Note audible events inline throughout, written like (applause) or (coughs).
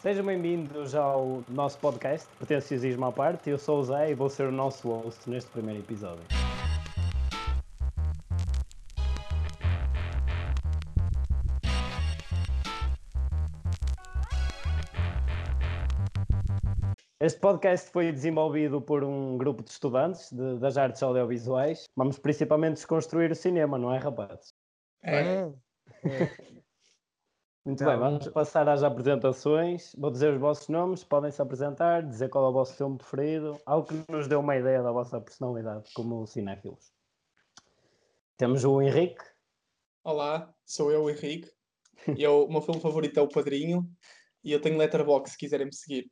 Sejam bem-vindos ao nosso podcast, Pretenciosismo à parte. Eu sou o Zé e vou ser o nosso host neste primeiro episódio. Este podcast foi desenvolvido por um grupo de estudantes de, das artes audiovisuais. Vamos principalmente desconstruir o cinema, não é, rapazes? É. (laughs) Muito Não, bem, vamos passar às apresentações. Vou dizer os vossos nomes, podem se apresentar, dizer qual é o vosso filme preferido, algo que nos dê uma ideia da vossa personalidade como cinéfilos. Temos o Henrique, Olá, sou eu, o Henrique. E eu, o meu filme favorito é O Padrinho. E eu tenho Letterboxd, se quiserem me seguir.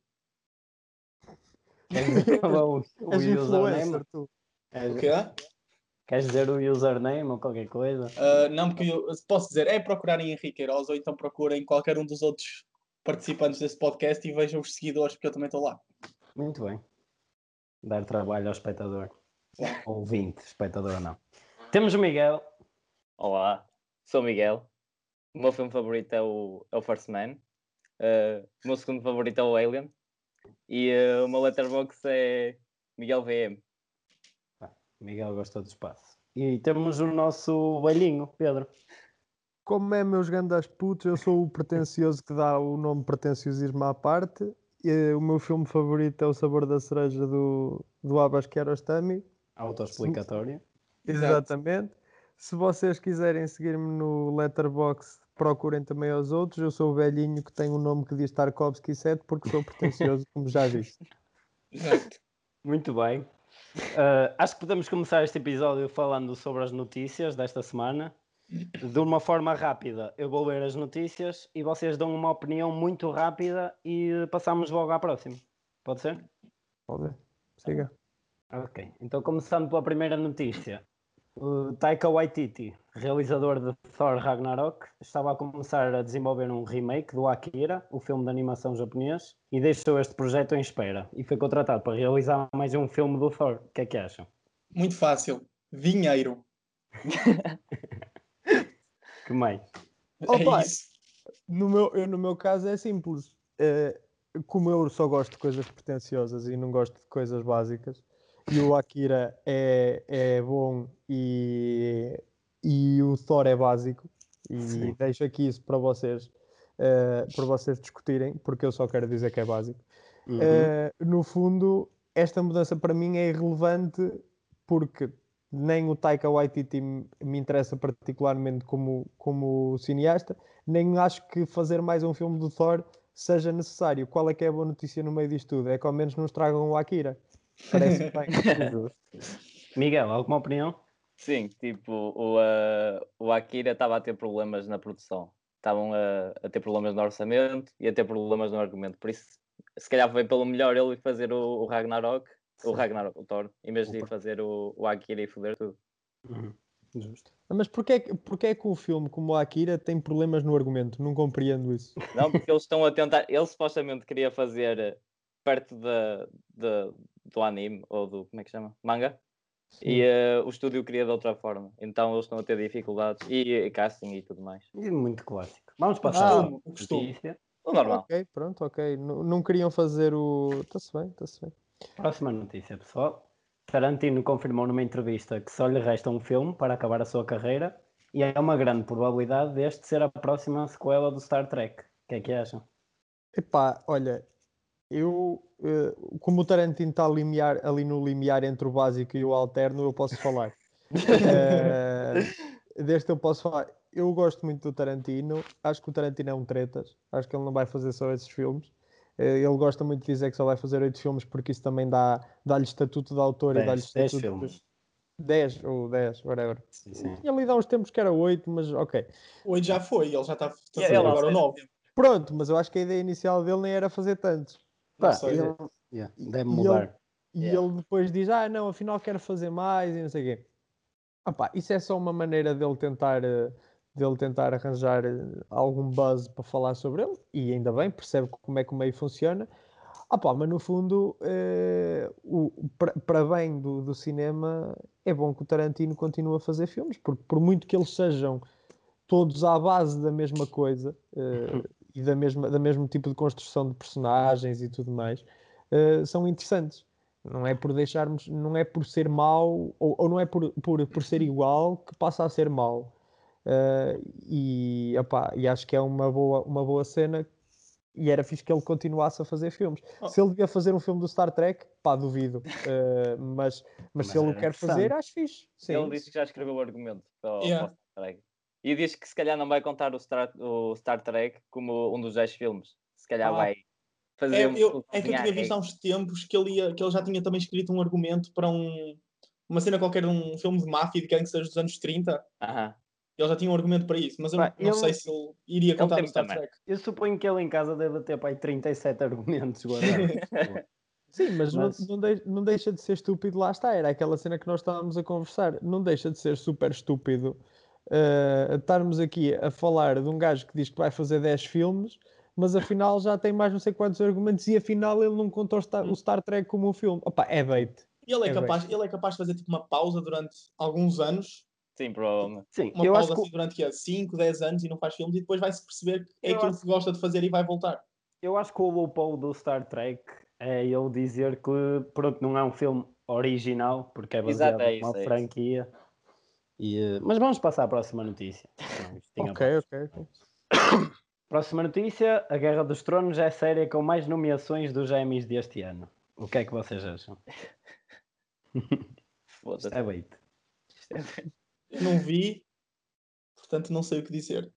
qual (laughs) é o, username? influencer, tu. Queres, O quê? Queres dizer o username ou qualquer coisa? Ah, não, porque eu posso dizer, é procurarem Henrique Queiroz ou então procurem qualquer um dos outros participantes desse podcast e vejam os seguidores, porque eu também estou lá. Muito bem. Dar trabalho ao espectador. (laughs) Ouvinte, espectador não. Temos o Miguel. Olá, sou o Miguel. O meu filme favorito é o, é o First Man. Uh, o meu segundo favorito é o Alien. E uh, o meu letterbox é Miguel VM. Miguel gosta do espaço. E temos o nosso velhinho, Pedro. Como é meus grandes putos, eu sou o pretencioso que dá o nome pretenciosismo à parte. E, o meu filme favorito é O Sabor da Cereja do, do Abbas Kiarostami. Autoexplicatório. Exatamente. Se vocês quiserem seguir-me no Letterboxd, procurem também aos outros. Eu sou o velhinho que tem um nome que diz Tarkovsky 7 porque sou pretencioso, como já disse. Exato. Muito bem. Uh, acho que podemos começar este episódio falando sobre as notícias desta semana. De uma forma rápida, eu vou ler as notícias e vocês dão uma opinião muito rápida e passamos logo à próxima. Pode ser? Pode. Siga. Ok. Então, começando pela primeira notícia. O Taika Waititi, realizador de Thor Ragnarok, estava a começar a desenvolver um remake do Akira, o filme de animação japonês, e deixou este projeto em espera e foi contratado para realizar mais um filme do Thor. O que é que acham? Muito fácil. Dinheiro. (laughs) Que meio. Opa! É. No meu, eu, no meu caso é simples. Eh, como eu só gosto de coisas pretenciosas e não gosto de coisas básicas, e o Akira é, é bom e, e o Thor é básico, e Sim. deixo aqui isso para vocês, eh, para vocês discutirem, porque eu só quero dizer que é básico. Uhum. Eh, no fundo, esta mudança para mim é irrelevante porque nem o Taika Waititi me me interessa particularmente como, como cineasta, nem acho que fazer mais um filme do Thor seja necessário. Qual é que é a boa notícia no meio disto tudo? É que ao menos nos tragam o Akira. Parece bem. Miguel, alguma opinião? Sim, tipo, o, uh, o Akira estava a ter problemas na produção. Estavam a, a ter problemas no orçamento e a ter problemas no argumento. Por isso, se calhar foi pelo melhor ele ir fazer o, o Ragnarok, o Ragnarok, o Thor, em vez de ir fazer o, o Akira e foder tudo. Uhum. Justo. Mas porquê, é que- porquê é que o filme como o Akira tem problemas no argumento? Não compreendo isso. Não, porque eles estão a tentar. Ele supostamente queria fazer perto da, da- do anime, ou do. Como é que chama? Manga. E eh, o estúdio queria de outra forma. Então eles estão a ter dificuldades. E, e casting e tudo mais. E muito clássico. Vamos passar Ah, o costume. notícia. O normal. Ok, pronto, ok. N- não queriam fazer o. Está-se bem, está-se bem. Próxima notícia, pessoal. Tarantino confirmou numa entrevista que só lhe resta um filme para acabar a sua carreira e é uma grande probabilidade deste ser a próxima sequela do Star Trek. O que é que acham? Epá, olha, eu, eh, como o Tarantino está a limiar- ali no limiar entre o básico e o alterno, eu posso falar. Eh, deste eu posso falar. Eu gosto muito do Tarantino, acho que o Tarantino é um tretas, acho que ele não vai fazer só esses filmes. Eh, ele gosta muito de dizer que só vai fazer oito filmes porque isso também dá- dá-lhe estatuto de autor e dá-lhe 10, 10 estatuto filmes. de 10 ou 10, whatever. Sim, sim. E ali dá uns tempos que era 8, mas ok. Hoje já foi, ele já está Yeah, ele agora. 9. Pronto, mas eu acho que a ideia inicial dele nem era fazer tantos. Pá, ele- yeah, deve E mudar. E Yeah. ele depois diz: Ah, não, afinal quero fazer mais e não sei o quê. Opá, isso é só uma maneira dele tentar, eh, dele tentar arranjar eh, algum buzz para falar sobre ele, e ainda bem, percebe como é que o meio funciona. Opá, mas no fundo, eh, o- para para bem do, do cinema, é bom que o Tarantino continue a fazer filmes, porque por muito que eles sejam todos à base da mesma coisa, eh, (laughs) e da mesma, da mesmo tipo de construção de personagens e tudo mais, uh, são interessantes. Não é por deixarmos, não é por ser mau, ou, ou não é por, por, por ser igual que passa a ser mau. Uh, e, opá, e acho que é uma boa, uma boa cena e era fixe que ele continuasse a fazer filmes. Oh. Se ele devia fazer um filme do Star Trek, pá, duvido. Uh, (laughs) mas, mas, mas, se ele o quer fazer, acho fixe. Sim. Ele disse que já escreveu o argumento para, yeah. para o Star Trek. E diz que se calhar não vai contar o Star, o Star Trek como um dos 10 filmes. Se calhar ah. vai fazer é, um, eu, é que eu tinha visto há uns tempos que ele, ia, que ele já tinha também escrito um argumento para um, uma cena qualquer de um filme de máfia de gangsters dos anos 30. Uh -huh. Ele já tinha um argumento para isso, mas eu não, não sei se ele iria contar no Star Trek. Eu suponho que ele em casa deve ter aí 37 argumentos (laughs) guardados. Sim, mas, mas... Não, não, de, não, deixa de ser estúpido, lá está, era aquela cena que nós estávamos a conversar. Não deixa de ser super estúpido uh, estarmos aqui a falar de um gajo que diz que vai fazer 10 filmes, mas afinal já tem mais não sei quantos argumentos e afinal ele não conta o Star, o Star Trek como um filme. Opa, é bait. Ele é, é capaz, bait. ele é capaz de fazer tipo uma pausa durante alguns anos Sim, provavelmente. Sim, uma eu pausa acho assim, durante que 5, 10 anos e não faz filmes e depois vai-se perceber que é aquilo acho... que gosta de fazer e vai voltar. Eu acho que o loophole do Star Trek é ele dizer que pronto, não é um filme original, porque é baseado em uma é franquia. E, eh, mas vamos passar à próxima notícia. Não, ok, ok, ok. (coughs) Próxima notícia: A Guerra dos Tronos é a série com mais nomeações dos Emmys deste ano. O que é que vocês acham? (laughs) Foda-se. É bait. É não vi, portanto não sei o que dizer.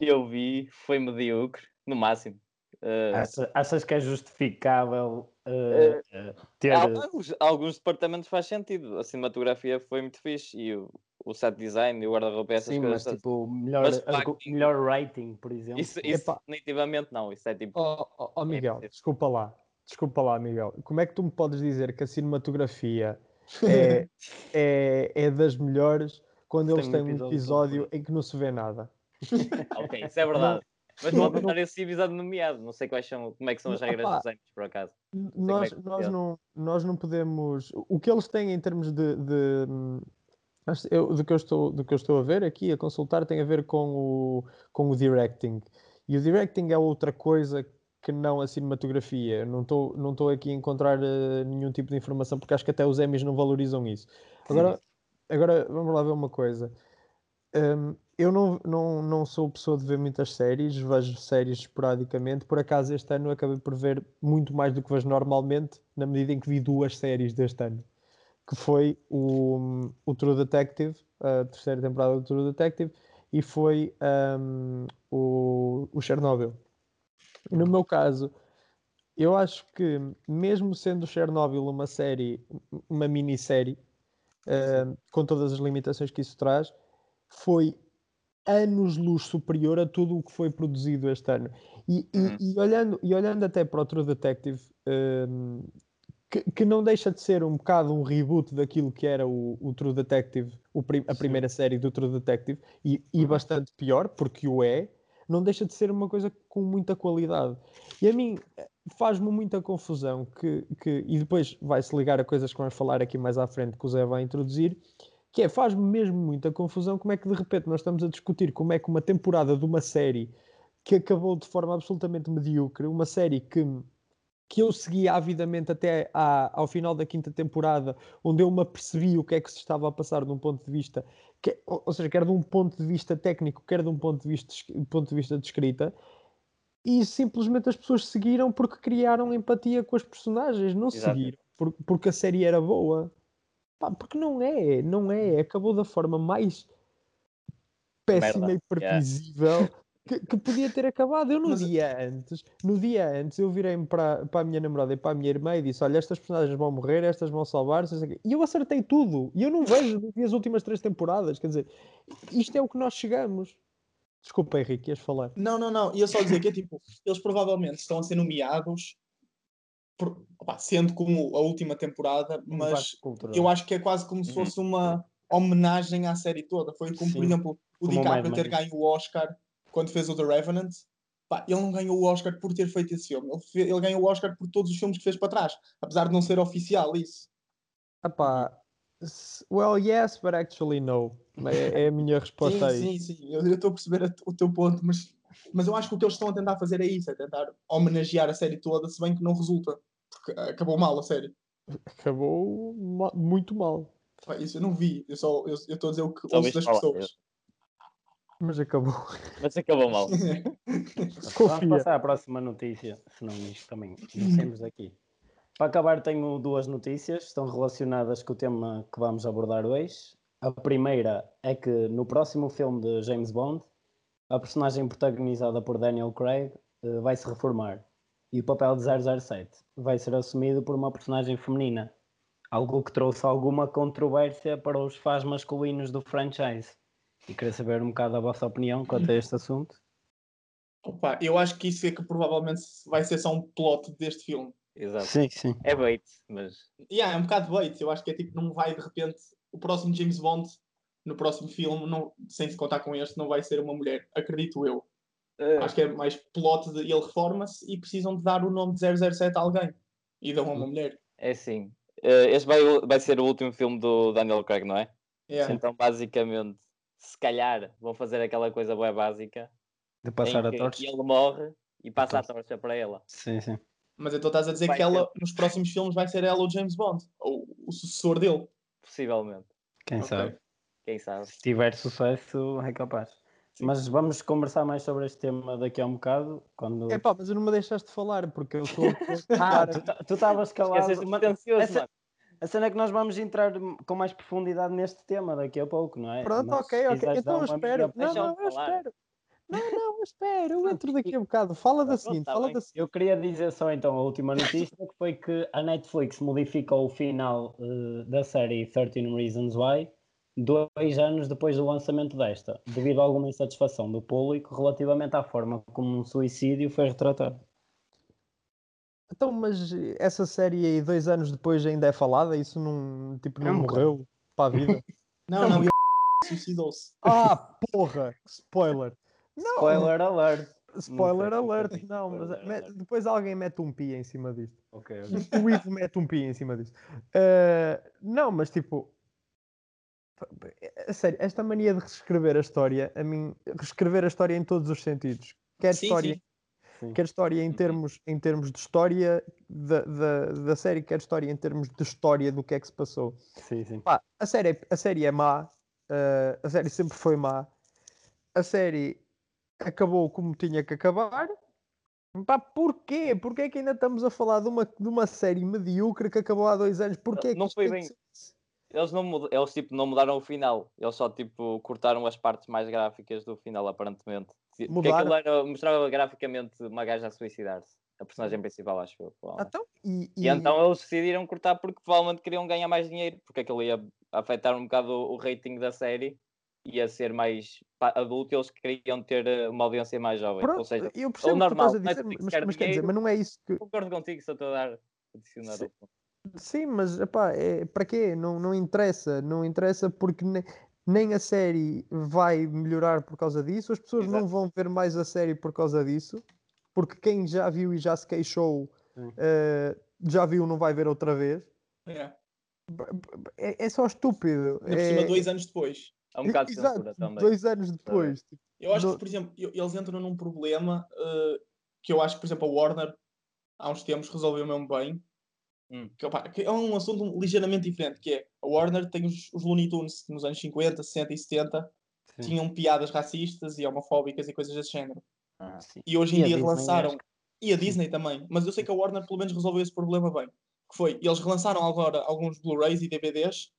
Eu vi, foi medíocre, no máximo. Uh, achas, achas que é justificável uh, uh, ter. Alguns, alguns, departamentos faz sentido. A cinematografia foi muito fixe e o, o set design e o guarda-roupa essas Sim, coisas. Mas, tipo, melhor, mas, pá, melhor rating, por exemplo. Isso, isso definitivamente não. Isso é tipo. Oh, oh, oh Miguel, é desculpa lá. Desculpa lá, Miguel. Como é que tu me podes dizer que a cinematografia (laughs) é, é, é das melhores quando eles têm um episódio em que não se vê nada. (laughs) ok, isso é verdade. Mas não, pode estar esse episódio nomeado. Não sei quais são, como é que são as regras dos anos, por acaso. Nós, é nós, não, nós não podemos. O que eles têm em termos de. de eu, do, que eu estou, do que eu estou a ver aqui, a consultar, tem a ver com o, com o directing. E o directing é outra coisa que não a cinematografia. Não estou não estou aqui a encontrar uh, nenhum tipo de informação, porque acho que até os Emmys não valorizam isso. Agora, agora vamos lá ver uma coisa. Um, eu não, não, não sou pessoa de ver muitas séries, vejo séries esporadicamente. Por acaso, este ano acabei por ver muito mais do que vejo normalmente, na medida em que vi duas séries deste ano, que foi o, o True Detective, a terceira temporada do True Detective, e foi um, o, o Chernobyl. E no meu caso, eu acho que, mesmo sendo Chernobyl uma série, uma minissérie, uh, com todas as limitações que isso traz, foi anos-luz superior a tudo o que foi produzido este ano. E, uhum. e, e, olhando, e olhando até para o True Detective, que, que, não deixa de ser um bocado um reboot daquilo que era o, o True Detective, o prim, a primeira série do True Detective, e, e uhum. bastante pior, porque o é, não deixa de ser uma coisa com muita qualidade. E a mim faz-me muita confusão que, que e depois vai-se ligar a coisas que vamos falar aqui mais à frente que o Zé vai introduzir, que é, faz-me mesmo muita confusão como é que de repente nós estamos a discutir como é que uma temporada de uma série que acabou de forma absolutamente medíocre, uma série que, que eu segui avidamente até à, ao final da quinta temporada, onde eu me apercebi o que é que se estava a passar de um ponto de vista que, ou seja, quer de um ponto de vista técnico, quer de um ponto de vista, ponto de, vista de escrita, e simplesmente as pessoas seguiram porque criaram empatia com as personagens, não Exato. seguiram por, porque a série era boa. Pá, porque não é, não é, acabou da forma mais péssima Merda. e previsível. Yeah que, que, podia ter acabado. Eu no Mas... dia antes, no dia antes, eu virei-me para, para a minha namorada e para a minha irmã e disse: Olha, estas personagens vão morrer, estas vão salvar-se. E eu acertei tudo. E eu não (laughs) vejo as últimas três temporadas. Quer dizer, isto é o que nós chegamos. Desculpa, Henrique, ias falar. Não, não, não. Ia só dizer que é tipo, eles provavelmente estão a ser nomeados. Por, opa, sendo como a última temporada, mas eu acho que é quase como se uhum. fosse uma homenagem à série toda. Foi como, Sim. por exemplo, o como DiCaprio ter ganho o Oscar quando fez o The Revenant, pá, ele não ganhou o Oscar por ter feito esse filme. Ele, ele, ganhou o Oscar por todos os filmes que fez para trás, apesar de não ser oficial isso. Epá, well, yes, but actually no. É, é a minha resposta (laughs) sim, aí. Sim, sim, eu estou a perceber o teu ponto, mas Mas eu acho que o que eles estão a tentar fazer é isso, é tentar homenagear a série toda, se bem que não resulta. Porque acabou mal a série. Acabou ma muito mal. Isso eu não vi, eu só eu estou a dizer o que ouço das pessoas. Mas acabou. (laughs) Mas acabou mal. (laughs) Vamos passar à próxima notícia, senão isto também descemos aqui. Para acabar, tenho duas notícias, estão relacionadas com o tema que vamos abordar hoje. A primeira é que no próximo filme de James Bond, a personagem protagonizada por Daniel Craig uh, vai se reformar e o papel de 007 vai ser assumido por uma personagem feminina, algo que trouxe alguma controvérsia para os fãs masculinos do franchise. E queria saber um bocado a vossa opinião quanto a este assunto. Opa, eu acho que isso é que provavelmente vai ser só um plot deste filme. Exato. Sim, sim. É bait, mas. Yeah, é um bocado bait. Eu acho que é tipo, não vai de repente. O próximo James Bond, no próximo filme, não, sem se contar com este, não vai ser uma mulher. Acredito eu. Uh... Acho que é mais plot de ele reforma-se e precisam de dar o nome de 007 a alguém. E dão a uma mulher. É sim. Uh, este vai, vai ser o último filme do Daniel Craig, não é? Yeah. Então, basicamente, se calhar vão fazer aquela coisa bem básica de passar a torcha. ele morre e passa a torcha para ela. Sim, sim. Mas então estás a dizer vai que ela, nos próximos filmes, vai ser ela o James Bond, ou o sucessor dele. Possivelmente. Quem okay. sabe? Quem sabe? Se tiver sucesso, é capaz. Sim. Mas vamos conversar mais sobre este tema daqui a um bocado. Quando... É pá, mas não me deixaste de falar, porque eu estou. (laughs) ah, tu estavas calado. Ansioso, Essa... A cena é que nós vamos entrar com mais profundidade neste tema daqui a pouco, não é? Pronto, mas, ok, ok. Então eu espero. Não, não, eu espero. Não, não, espera, eu entro daqui a bocado. Fala da seguinte, fala da Eu queria dizer só então a última notícia, que foi que a Netflix modificou o final uh, da série 13 Reasons Why dois anos depois do lançamento desta, devido a alguma insatisfação do público relativamente à forma como um suicídio foi retratado. Então, mas essa série aí, dois anos depois, ainda é falada? Isso não, tipo, não, não morreu para a vida? (laughs) não, não, (laughs) suicidou-se. Ah, porra! Spoiler! Não. Spoiler alert! Spoiler não alert! (laughs) Não, mas alert. depois alguém mete um pi em cima disto. Ok, O Ivo mete um pi em cima disto. Uh, não, mas tipo, a sério, esta mania de reescrever a história, a mim, reescrever a história em todos os sentidos. Quer sim, história, sim. Sim. quer história em termos, em termos de história da, da, da série, quer história em termos de história do que é que se passou. Sim, sim. Pá, a, série, a série é má, uh, a série sempre foi má, a série acabou como tinha que acabar. Pá, porquê? Porquê é que ainda estamos a falar de uma, de uma série medíocre que acabou há dois anos? Porquê não foi bem. Eles, não, eles tipo, não mudaram o final, eles só tipo, cortaram as partes mais gráficas do final, aparentemente. Porque aquilo era, mostrava graficamente uma gaja a suicidar-se. A personagem principal, acho eu. Então, e, e... e, então eles decidiram cortar porque provavelmente queriam ganhar mais dinheiro, porque aquilo ia afetar um bocado o, o rating da série ia ser mais adulto e eles queriam ter eh, uma audiência mais jovem. Pronto, ou seja, eu percebo o normal, que dizer, mas, mas, mas, quer dizer, mas não é isso que. Concordo contigo, só estou a dar adicionar. Sim, sim mas epá, é, para quê? Não, não interessa, não interessa porque nem, nem a série vai melhorar por causa disso, as pessoas Exato. não vão ver mais a série por causa disso, porque quem já viu e já se queixou uh, já viu, não vai ver outra vez. É, é, é só estúpido. Ainda por cima, é... dois anos depois. Há um bocado de Exato, censura também. Dois anos depois. É. Eu acho que, por exemplo, eles entram num problema uh, que eu acho que, por exemplo, a Warner há uns tempos resolveu mesmo bem, Hum. Que, opa, que, é um assunto ligeiramente diferente, que é a Warner tem os, os Looney Tunes que nos anos 50, 60 e 70 sim. tinham piadas racistas e homofóbicas e coisas desse género. Ah, e hoje em e dia relançaram. E a Disney também. Mas eu sei que a Warner pelo menos resolveu esse problema bem. Que foi, eles relançaram agora alguns Blu-rays e DVDs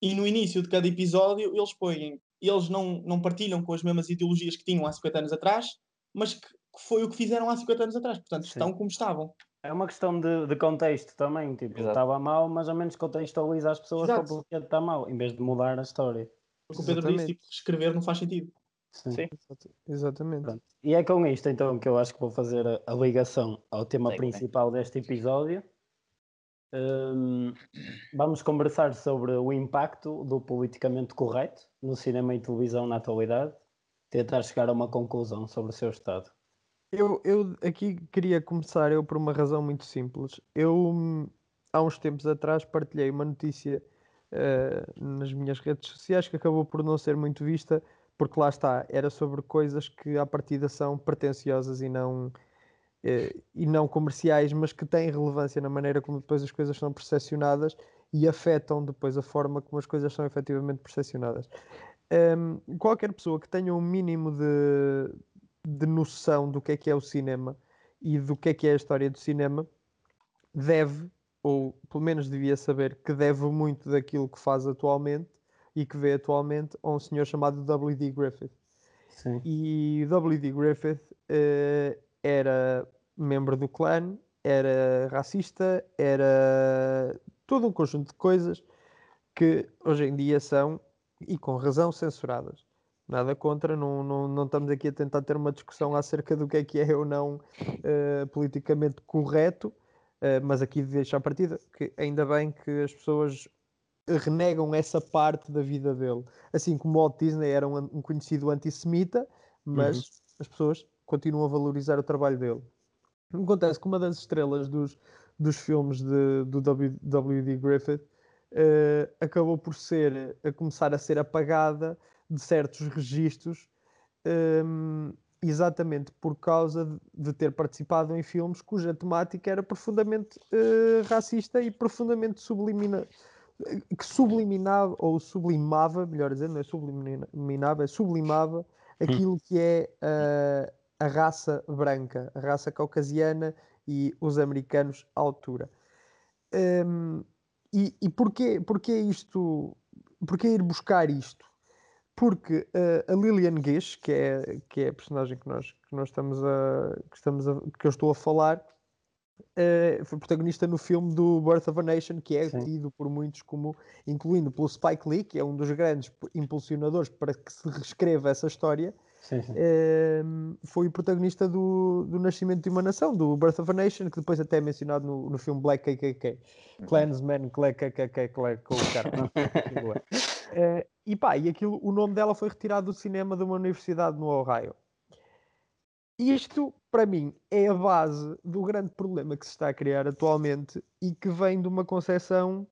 e no início de cada episódio eles põem, eles não, não partilham com as mesmas ideologias que tinham há 50 anos atrás, mas que, que foi o que fizeram há 50 anos atrás. Portanto, estão Sim. como estavam. É uma questão de, de contexto também, tipo, Exato. estava mal, mas ao menos contextualiza as pessoas Exato. para o que está mal, em vez de mudar a história. Porque o Pedro disse, tipo, escrever não faz sentido. Sim. Sim. Exatamente. Pronto. E é com isto então que eu acho que vou fazer a, a ligação ao tema Sim, principal deste episódio. Um, vamos conversar sobre o impacto do politicamente correto no cinema e televisão na atualidade, tentar chegar a uma conclusão sobre o seu estado. Eu, eu aqui queria começar eu por uma razão muito simples. Eu há uns tempos atrás partilhei uma notícia uh, nas minhas redes sociais que acabou por não ser muito vista porque lá está, era sobre coisas que à partida são pretenciosas e não, eh, e não comerciais, mas que têm relevância na maneira como depois as coisas são percepcionadas e afetam depois a forma como as coisas são efetivamente percepcionadas. Um, qualquer pessoa que tenha um mínimo de, de noção do que é que é o cinema e do que é que é a história do cinema deve, ou pelo menos devia saber, que deve muito daquilo que faz atualmente e que vê atualmente a um senhor chamado W.D. Griffith. Sim. E W.D. Griffith uh, era membro do clã, era racista, era todo um conjunto de coisas que hoje em dia são, e com razão, censuradas. Nada contra, não, não, não estamos aqui a tentar ter uma discussão acerca do que é que é ou não uh, politicamente correto, uh, mas aqui deixa a partida que ainda bem que as pessoas renegam essa parte da vida dele. Assim como Walt Disney era um, um conhecido antissemita, mas uhum. as pessoas continuam a valorizar o trabalho dele. Acontece que uma das estrelas dos, dos filmes de, do W.D. Griffith uh, acabou por ser, a começar a ser apagada de certos registros, um, exatamente por causa de, de, ter participado em filmes cuja temática era profundamente uh, racista e profundamente sublimina, que subliminava, ou sublimava, melhor dizendo, não é subliminava, é sublimava hum. aquilo que é uh, a raça branca, a raça caucasiana e os americanos à altura. Um, e e porquê, porquê isto? Porquê ir buscar isto? Porque uh, a Lillian Gish, que é, que é a personagem que nós, que nós estamos a que, estamos a, que eu estou a falar, uh, foi protagonista no filme do Birth of a Nation, que é Sim. tido por muitos como, incluindo pelo Spike Lee, que é um dos grandes impulsionadores para que se reescreva essa história, Sim, sim. Ehm, foi o protagonista do, do Nascimento de uma Nação, do Birth of a Nation, que depois até é mencionado no, no filme Black KKK. Uhum. Clansman, Black KKK, cara. (laughs) uh, e pá, e aquilo, o nome dela foi retirado do cinema de uma universidade no Ohio. Isto, para mim, é a base do grande problema que se está a criar atualmente e que vem de uma concepção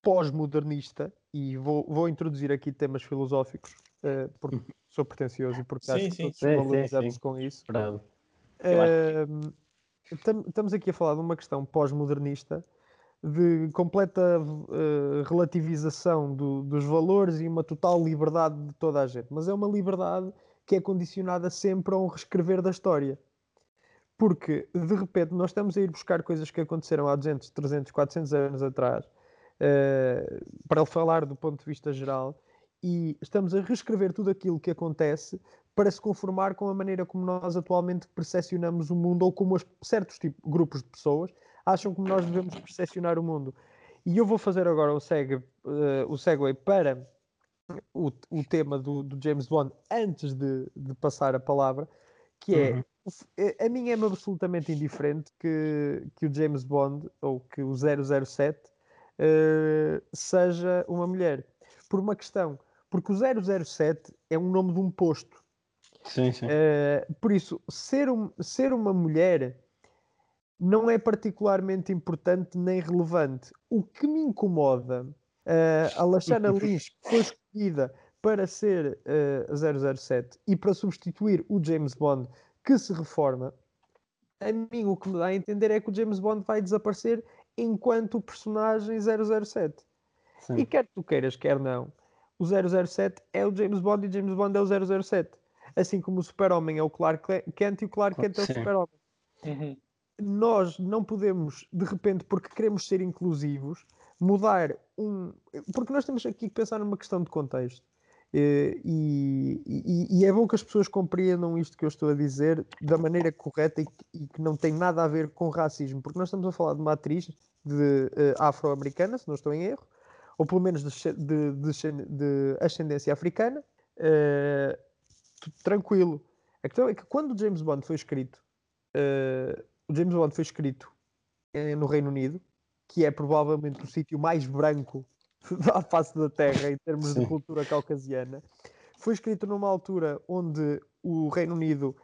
pós-modernista, e vou, vou introduzir aqui temas filosóficos, uh, porque sou pretencioso e porque sim, acho sim, que todos valorizamos com isso. Uh, estamos aqui a falar de uma questão pós-modernista de completa uh, relativização do, dos valores e uma total liberdade de toda a gente. Mas é uma liberdade que é condicionada sempre a um reescrever da história. Porque, de repente, nós estamos a ir buscar coisas que aconteceram há 200, 300, 400 anos atrás, uh, para falar do ponto de vista geral, e estamos a reescrever tudo aquilo que acontece para se conformar com a maneira como nós atualmente percepcionamos o mundo ou como as, certos tipos, grupos de pessoas acham como nós devemos percepcionar o mundo. E eu vou fazer agora o segue, uh, o segue para o, o tema do, do, James Bond antes de, de, passar a palavra, que é uhum. a mim é-me absolutamente indiferente que, que o James Bond ou que o 007 uh, eh, seja uma mulher. Por uma questão porque o 007 é um nome de um posto. Sim, sim. Uh, por isso, ser, um, ser uma mulher não é particularmente importante nem relevante. O que me incomoda, uh, a Lashana (laughs) Lynch foi escolhida para ser uh, eh, 007 e para substituir o James Bond que se reforma, a mim o que me dá a entender é que o James Bond vai desaparecer enquanto personagem 007. Sim. E quer tu queiras, quer não, o 007 é o James Bond e James Bond é o 007. Assim como o Super-Homem é o Clark Kent e o Clark Kent é o Super-Homem. Uhum. Nós não podemos, de repente, porque queremos ser inclusivos, mudar um. Porque nós temos aqui que pensar numa questão de contexto. E, e, e, é bom que as pessoas compreendam isto que eu estou a dizer da maneira correta e que, e que, não tem nada a ver com racismo, porque nós estamos a falar de uma atriz de uh, afro-americana, se não estou em erro, ou pelo menos de, de, de, ascendência africana, uh, tranquilo. A questão é que quando James Bond foi escrito, uh, o James Bond foi escrito uh, no Reino Unido, que é provavelmente o sítio mais branco (laughs) à face da Terra em termos Sim. de cultura caucasiana, foi escrito numa altura onde o Reino Unido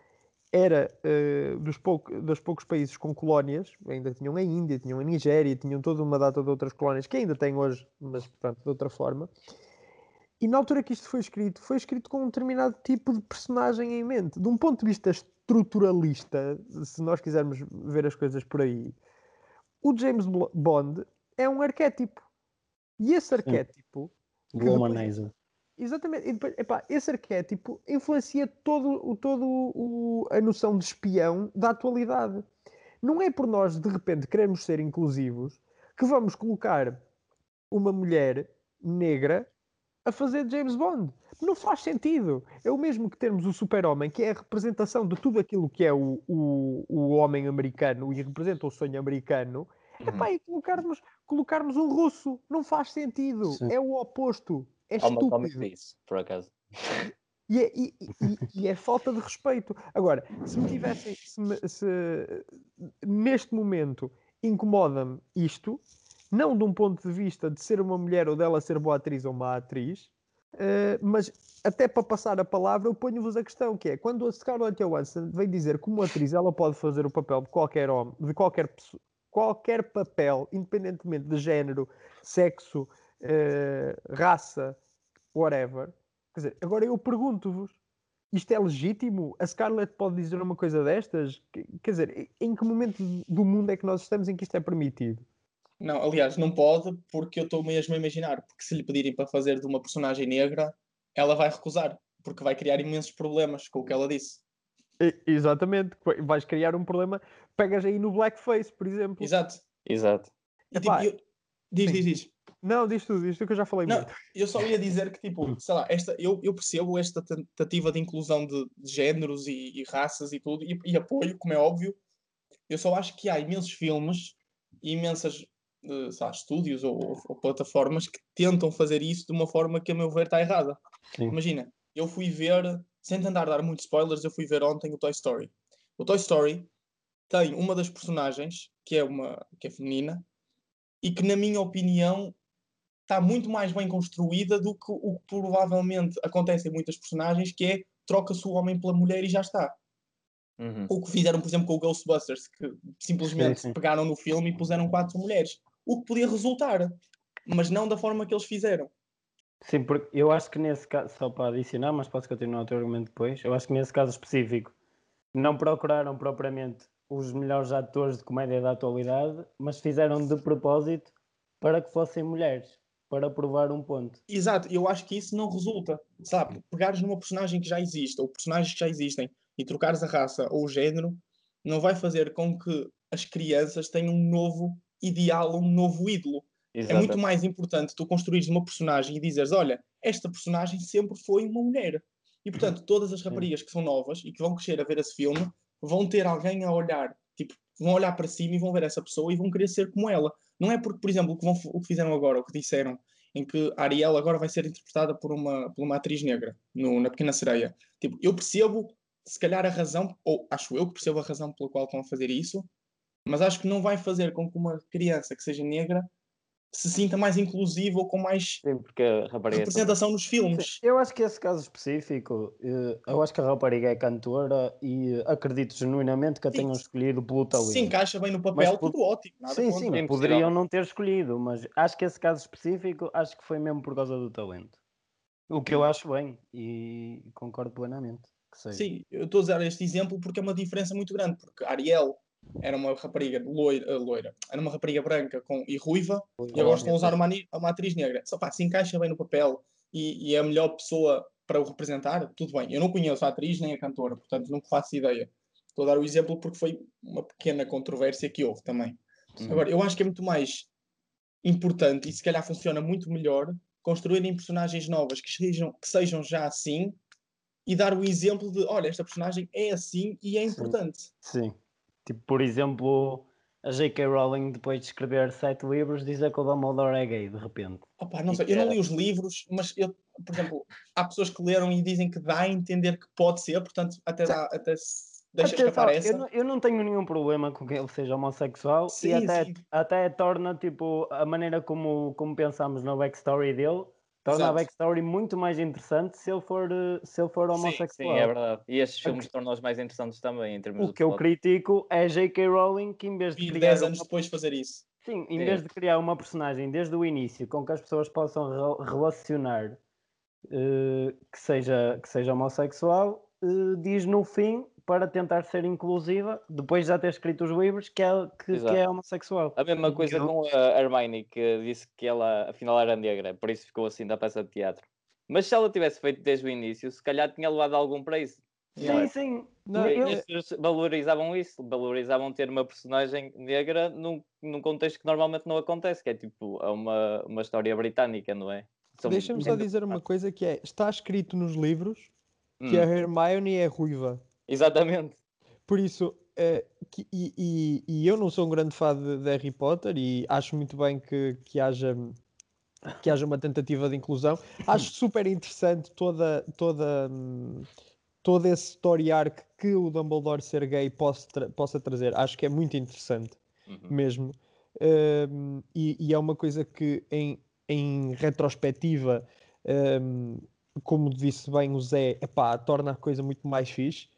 era uh, dos, pouco, dos poucos países com colónias, ainda tinham a Índia, tinham a Nigéria, tinham toda uma data de outras colónias que ainda têm hoje, mas portanto de outra forma. E na altura que isto foi escrito, foi escrito com um determinado tipo de personagem em mente. De um ponto de vista estruturalista, se nós quisermos ver as coisas por aí, o James Bond é um arquétipo. E esse arquétipo. Womanizer. Exatamente. E depois, epá, esse arquétipo influencia todo, o, todo o, a noção de espião da atualidade. Não é por nós, de repente, queremos ser inclusivos que vamos colocar uma mulher negra a fazer James Bond. Não faz sentido. É o mesmo que termos o super-homem, que é a representação de tudo aquilo que é o, o, o homem americano e representa o sonho americano. Uhum. Epá, e colocarmos, colocarmos um russo. Não faz sentido. Sim. É o oposto. É Há estúpido. Isso, por acaso. E é, e, e, e é, falta de respeito. Agora, se me tivessem, se, me, se neste momento incomoda-me isto, não de um ponto de vista de ser uma mulher ou dela ser boa atriz ou má atriz, uh, mas até para passar a palavra, eu ponho-vos a questão que é quando a Scarlett Johansson vem dizer como atriz ela pode fazer o papel de qualquer homem, de qualquer qualquer papel, independentemente de género, sexo, uh, raça, whatever. Quer dizer, agora eu pergunto-vos, isto é legítimo? A Scarlett pode dizer uma coisa destas? Quer dizer, em que momento do mundo é que nós estamos em que isto é permitido? Não, aliás, não pode, porque eu estou mesmo a imaginar, porque se lhe pedirem para fazer de uma personagem negra, ela vai recusar, porque vai criar imensos problemas com o que ela disse. exatamente, vais criar um problema, pegas aí no blackface, por exemplo. Exato. Exato. E, tipo, eu... Diz, diz, diz. Não, diz tudo, diz tudo que eu já falei não, muito. Eu só ia dizer que, tipo, (laughs) sei lá, esta, eu, eu percebo esta tentativa de inclusão de, de géneros e, e, raças e tudo, e, e, apoio, como é óbvio. Eu só acho que há imensos filmes e imensas lá, estúdios ou, ou, ou, plataformas que tentam fazer isso de uma forma que, a meu ver, está errada. Sim. Imagina, eu fui ver, sem tentar dar muitos spoilers, eu fui ver ontem o Toy Story. O Toy Story tem uma das personagens, que é, uma, que é feminina, e que, na minha opinião, está muito mais bem construída do que o que provavelmente acontece em muitas personagens, que é troca-se o homem pela mulher e já está. Uhum. O que fizeram, por exemplo, com o Ghostbusters, que simplesmente sim, sim. pegaram no filme e puseram quatro mulheres. O que podia resultar, mas não da forma que eles fizeram. Sim, porque eu acho que nesse caso, só para adicionar, mas posso continuar o teu argumento depois, eu acho que nesse caso específico não procuraram propriamente os melhores atores de comédia da atualidade, mas fizeram de propósito para que fossem mulheres para provar um ponto. Exato, eu acho que isso não resulta, sabe? Pegares numa personagem que já existe, ou personagens que já existem, e trocares a raça ou o género, não vai fazer com que as crianças tenham um novo ideal, um novo ídolo. Exato. É muito mais importante tu construires uma personagem e dizeres, olha, esta personagem sempre foi uma mulher. E portanto, todas as raparigas que são novas e que vão crescer a ver esse filme, vão ter alguém a olhar, tipo, vão olhar para cima e vão ver essa pessoa e vão querer ser como ela. Não é porque, por exemplo, o que, vão, o que fizeram agora, o que disseram, em que Ariel agora vai ser interpretada por uma, por uma atriz negra no, na Pequena Sereia. Tipo, eu percebo, se calhar, a razão, ou acho eu que percebo a razão pela qual estão a fazer isso, mas acho que não vai fazer com que uma criança que seja negra se sinta mais inclusivo ou com mais Sim, porque a rapariga representação nos filmes. Sim, eu acho que esse caso específico, eh, eu acho que a rapariga é cantora e acredito genuinamente que a tenham escolhido pelo talento. Se encaixa bem no papel, mas, tudo ótimo. sim, sim, é poderiam não ter escolhido, mas acho que esse caso específico, acho que foi mesmo por causa do talento. O que eu acho bem e concordo plenamente. Sim, eu estou a usar este exemplo porque é uma diferença muito grande, porque Ariel era uma rapariga loira, eh, loira, era uma rapariga branca com, e ruiva, e agora estão a usar uma, uma atriz negra. Só pá, se encaixa bem no papel e, e, é a melhor pessoa para o representar, tudo bem. Eu não conheço a atriz nem a cantora, portanto não faço ideia. Estou a dar o exemplo porque foi uma pequena controvérsia que houve também. Uhum. Agora, eu acho que é muito mais importante e se calhar funciona muito melhor construírem personagens novas que sejam, que sejam já assim e dar o exemplo de, olha, esta personagem é assim e é importante. Sim. Sim. Tipo, por exemplo, a J.K. Rowling, depois de escrever sete livros, dizer que o Dumbledore é gay, de repente. Opa, não sei, eu não li os livros, mas eu, por exemplo, há pessoas que leram e dizem que dá a entender que pode ser, portanto, até, dá, até deixa até escapar essa. Eu não, eu não tenho nenhum problema com que ele seja homossexual sim, e até, até torna, tipo, a maneira como, como pensamos no backstory dele torna Exato. a backstory muito mais interessante se ele for, se ele for homossexual. Sim, sim é verdade. E estes filmes okay. tornam-os mais interessantes também, em termos O que eu critico é J.K. Rowling, que em vez de. E 10 anos uma... depois fazer isso. Sim, em sim. vez de criar uma personagem desde o início com que as pessoas possam re relacionar uh, que, seja, que seja homossexual, uh, diz no fim para tentar ser inclusiva, depois de já ter escrito os livros, que é, que, que é homossexual. A mesma coisa eu... com a Hermione, que disse que ela afinal era negra, por isso ficou assim da peça de teatro. Mas se ela tivesse feito desde o início, se calhar tinha levado algum para isso. Sim, sim. Não, eu... valorizavam isso, valorizavam ter uma personagem negra num, num contexto que normalmente não acontece, que é tipo é uma, uma história britânica, não é? Deixa-me só dizer uma coisa que é, está escrito nos livros que hum. a Hermione é ruiva. Exatamente. Por isso, é, que, e, e, e, eu não sou um grande fã de, de, Harry Potter e acho muito bem que, que, haja, que haja uma tentativa de inclusão. Acho (laughs) super interessante toda, toda, todo esse story arc que o Dumbledore ser gay possa, tra possa trazer. Acho que é muito interessante uhum. mesmo. Um, e, e, é uma coisa que em, em retrospectiva, um, como disse bem o Zé, epá, torna a coisa muito mais fixe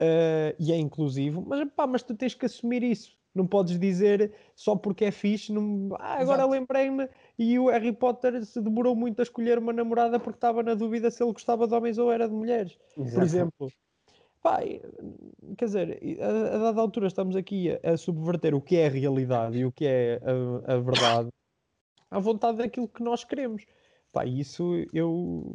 uh, e é inclusivo, mas, epá, mas tu tens que assumir isso. Não podes dizer só porque é fixe, não... ah, agora lembrei-me e o Harry Potter se demorou muito a escolher uma namorada porque estava na dúvida se ele gostava de homens ou era de mulheres, Exato. por exemplo. Pá, quer dizer, a, a, dada altura estamos aqui a, a, subverter o que é a realidade e o que é a, a verdade à vontade daquilo que nós queremos. Pá, isso eu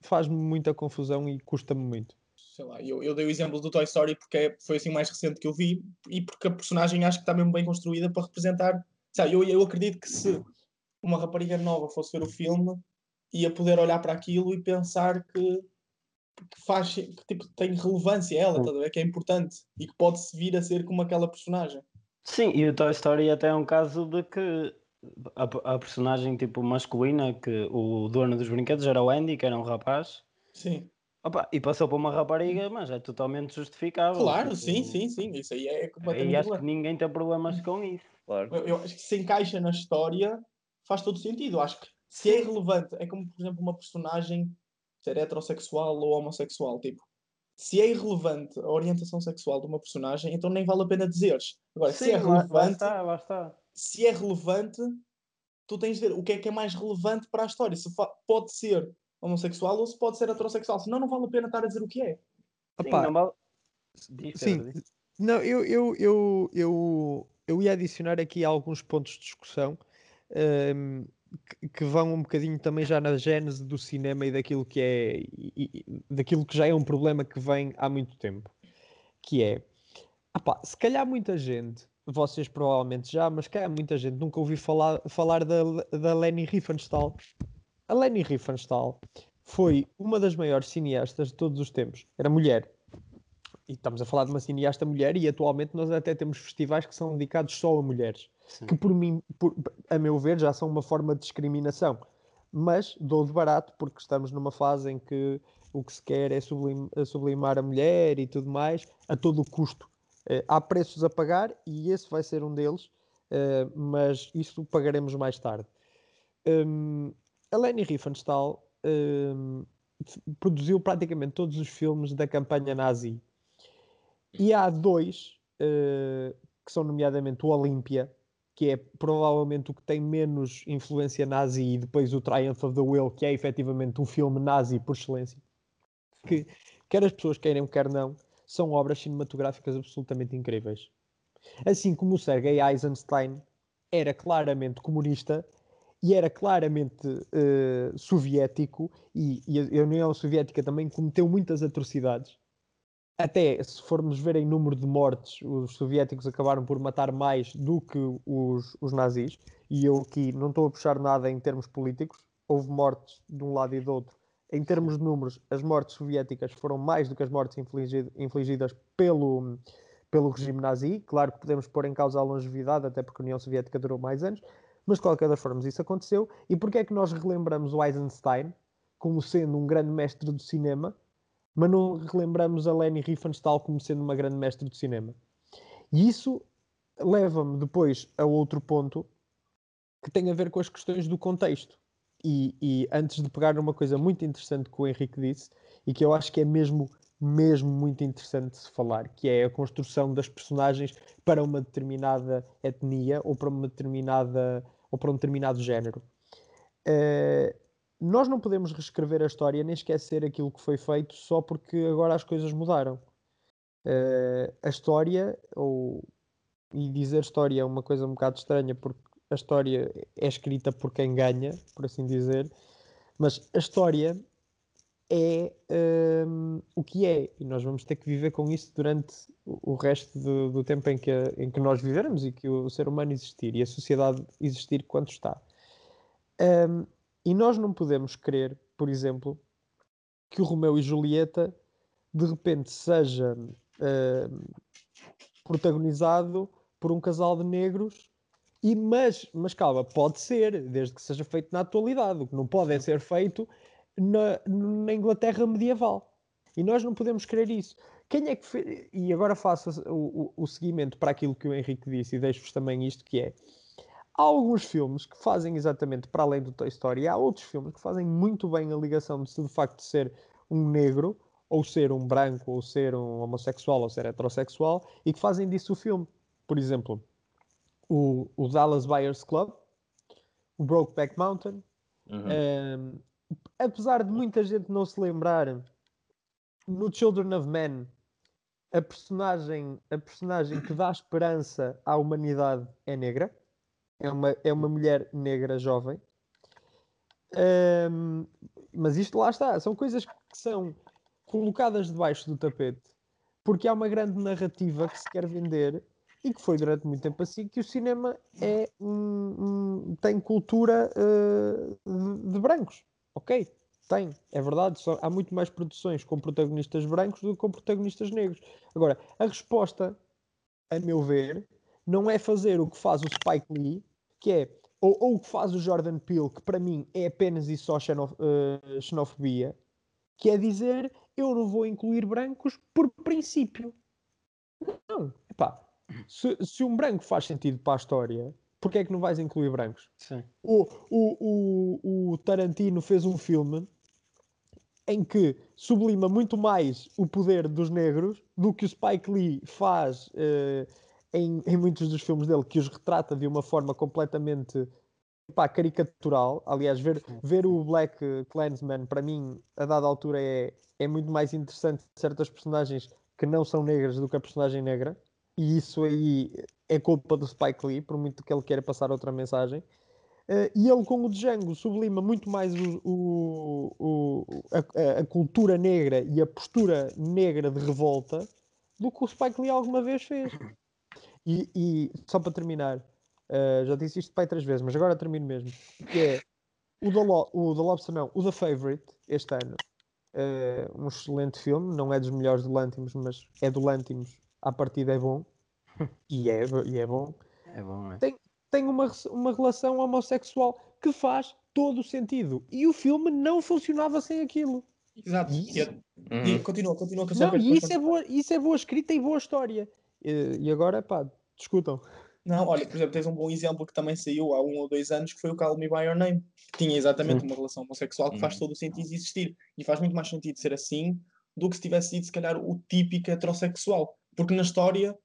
faz-me muita confusão e custa-me muito sei lá, eu, eu dei o exemplo do Toy Story porque é, foi assim o mais recente que eu vi e porque a personagem acho que está mesmo bem construída para representar. Sabe, eu, eu acredito que se uma rapariga nova fosse ver o filme, ia poder olhar para aquilo e pensar que, que faz que tipo, tem relevância ela, tá, que é importante e que pode se vir a ser como aquela personagem. Sim, e o Toy Story até é um caso de que a, a personagem tipo masculina, que o dono dos brinquedos era o Andy, que era um rapaz. Sim. Opa, e passou para uma rapariga, mas é totalmente justificável. Claro, tipo, sim, sim, sim. Isso aí é completamente. E acho que ninguém tem problemas com isso. Claro. Eu, eu, acho que se encaixa na história, faz todo sentido. Acho que se é irrelevante, é como, por exemplo, uma personagem ser heterossexual ou homossexual. Tipo, se é irrelevante a orientação sexual de uma personagem, então nem vale a pena dizeres. Agora, sim, se é relevante. Lá está, lá está. Se é relevante, tu tens de ver o que é que é mais relevante para a história. Se pode ser homossexual ou se pode ser heterossexual. Senão não vale a pena estar a dizer o que é. Sim, não vale... Sim, não, eu, eu, eu, eu, eu ia adicionar aqui alguns pontos de discussão um, que, que, vão um bocadinho também já na gênese do cinema e daquilo que é e, e, daquilo que já é um problema que vem há muito tempo. Que é apá, se calhar muita gente, vocês provavelmente já, mas calhar muita gente nunca ouviu falar, falar da, da Leni Riefenstahl a Leni Riefenstahl foi uma das maiores cineastas de todos os tempos. Era mulher. E estamos a falar de uma cineasta mulher e atualmente nós até temos festivais que são dedicados só a mulheres. Sim. Que por mim, por, a meu ver, já são uma forma de discriminação. Mas dou de barato porque estamos numa fase em que o que se quer é sublim, sublimar a mulher e tudo mais a todo o custo. Uh, há preços a pagar e esse vai ser um deles, uh, mas isso pagaremos mais tarde. A Leni Riefenstahl um, produziu praticamente todos os filmes da campanha nazi. E há dois, uh, que são nomeadamente o Olympia, que é provavelmente o que tem menos influência nazi, e depois o Triumph of the Will, que é efetivamente um filme nazi por excelência. Que, quer as pessoas queiram, quer não, são obras cinematográficas absolutamente incríveis. Assim como o Sergei Eisenstein era claramente comunista, e era claramente uh, soviético e, e, a União Soviética também cometeu muitas atrocidades. Até se formos ver em número de mortes, os soviéticos acabaram por matar mais do que os, os nazis. E eu aqui não estou a puxar nada em termos políticos. Houve mortes de um lado e do outro. Em termos de números, as mortes soviéticas foram mais do que as mortes infligidas, pelo, pelo regime nazi. Claro que podemos pôr em causa a longevidade, até porque a União Soviética durou mais anos, mas de qualquer das formas isso aconteceu. E porquê é que nós relembramos o Eisenstein como sendo um grande mestre do cinema, mas não relembramos a Leni Riefenstahl como sendo uma grande mestre do cinema? E isso leva-me depois a outro ponto que tem a ver com as questões do contexto. E, e, antes de pegar numa coisa muito interessante que o Henrique disse, e que eu acho que é mesmo, mesmo muito interessante de se falar, que é a construção das personagens para uma determinada etnia ou para uma determinada ou para um determinado género. Uh, nós não podemos reescrever a história nem esquecer aquilo que foi feito só porque agora as coisas mudaram. Uh, a história, ou e dizer história é uma coisa um bocado estranha porque a história é escrita por quem ganha, por assim dizer, mas a história é um, o que é e nós vamos ter que viver com isso durante o resto do, do tempo em que, em que nós vivermos e que o ser humano existir e a sociedade existir quanto está. Um, e nós não podemos querer, por exemplo, que o Romeu e Julieta de repente seja um, protagonizado por um casal de negros e, mas, mas calma, pode ser, desde que seja feito na atualidade. O que não pode é ser feito na, na Inglaterra medieval. E nós não podemos querer isso. Quem é que fez... E agora faço o, o, o seguimento para aquilo que o Henrique disse e deixo-vos também isto que é há alguns filmes que fazem exatamente para além do Toy Story, há outros filmes que fazem muito bem a ligação de, de facto de ser um negro, ou ser um branco, ou ser um homossexual, ou ser heterossexual, e que fazem disso o filme. Por exemplo, o, o Dallas Buyers Club, o Brokeback Mountain, uhum. um, apesar de muita gente não se lembrar, no Children of Men, a personagem, a personagem que dá esperança à humanidade é negra. É uma, é uma mulher negra jovem. Um, mas isto lá está. São coisas que são colocadas debaixo do tapete porque há uma grande narrativa que se quer vender e que foi durante muito tempo assim que o cinema é um, um, tem cultura uh, de, de, brancos. Ok, tem, é verdade. Só, há muito mais produções com protagonistas brancos do que com protagonistas negros. Agora, a resposta, a meu ver, não é fazer o que faz o Spike Lee, que é ou, ou o que faz o Jordan Peele, que para mim é apenas e só xenof uh, xenofobia, que é dizer eu não vou incluir brancos por princípio. Não, epá, se, se um branco faz sentido para a história, porquê é que não vais incluir brancos? Sim. O, o, o, o Tarantino fez um filme em que sublima muito mais o poder dos negros do que o Spike Lee faz uh, em, em, muitos dos filmes dele, que os retrata de uma forma completamente pá, caricatural. Aliás, ver, ver o Black Clansman, para mim, a dada altura, é, é muito mais interessante certas personagens que não são negras do que a personagem negra e isso aí é culpa do Spike Lee, por muito que ele queira passar outra mensagem. Uh, e ele, com o Django, sublima muito mais o, o, o a, a, cultura negra e a postura negra de revolta do que o Spike Lee alguma vez fez. E, e só para terminar, uh, já disse isto pai três vezes, mas agora termino mesmo. Que é o The, Lo o The Lobster, não, o The Favorite, este ano. Uh, um excelente filme, não é dos melhores do Lantimos, mas é do Lantimos à partida é bom. E, é, e é bom. É bom, é. Tem, tem uma, uma relação homossexual que faz todo o sentido. E o filme não funcionava sem aquilo. Exato. E, e, uhum. continua, continua com Não, e isso é, boa, isso é boa escrita e boa história. E, e agora, pá, discutam. Não, olha, por exemplo, tens um bom exemplo que também saiu há um ou dois anos, que foi o Call Me By Your Name, que tinha exatamente uma relação homossexual que faz uhum. todo o sentido existir. E faz muito mais sentido ser assim do que se tivesse sido, se calhar, o típico heterossexual. Porque na história.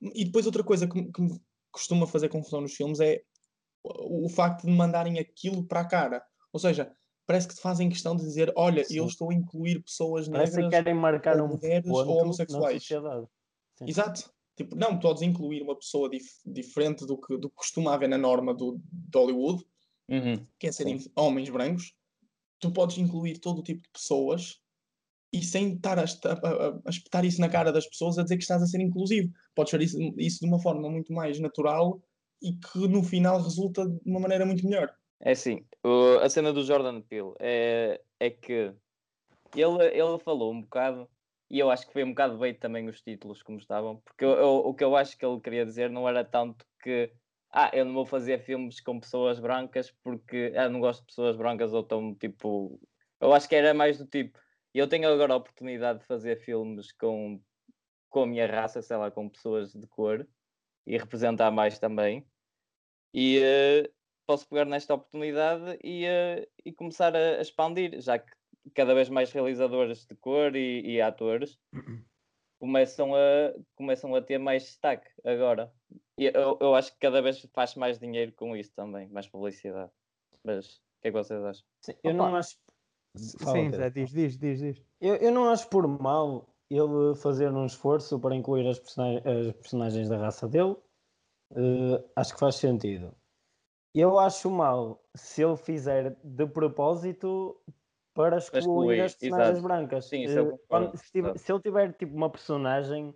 E depois outra coisa que, que me costuma fazer confusão nos filmes é o, o, facto de mandarem aquilo para a cara. Ou seja, parece que te fazem questão de dizer: olha, Sim. eu estou a incluir pessoas negras, parece que querem marcar um mulheres ou homossexuais. Exato. Tipo, não podes incluir uma pessoa dif diferente do que, do que costuma haver na norma do, de Hollywood, uhum. que é serem homens brancos. Tu podes incluir todo o tipo de pessoas e sem estar a, a, a, espetar isso na cara das pessoas a dizer que estás a ser inclusivo. Podes fazer isso, isso de uma forma muito mais natural e que no final resulta de uma maneira muito melhor. É assim, a cena do Jordan Peele é, é que ele, ele falou um bocado, e eu acho que foi um bocado bem também os títulos como estavam, porque eu, eu, o que eu acho que ele queria dizer não era tanto que ah, eu não vou fazer filmes com pessoas brancas porque ah, não gosto de pessoas brancas ou tão tipo. Eu acho que era mais do tipo eu tenho agora a oportunidade de fazer filmes com, com a minha raça, sei lá, com pessoas de cor e representar mais também. E uh, posso pegar nesta oportunidade e, uh, e começar a, a, expandir, já que cada vez mais realizadores de cor e, e atores (clears throat) começam a, começam a ter mais destaque agora. E eu, eu acho que cada vez faz mais dinheiro com isso também, mais publicidade. Mas que é que vocês acham? Sim, eu Opa. não acho. Fala, Sim, Zé, diz, diz, diz, diz. Eu, eu não acho por mal ele fazer um esforço para incluir as, personagens, as personagens da raça dele. Uh, acho que faz sentido. Eu acho mal se ele fizer de propósito para excluir, excluir as personagens exato. brancas. Sim, uh, quando, se, tiver, se, ele tiver tipo uma personagem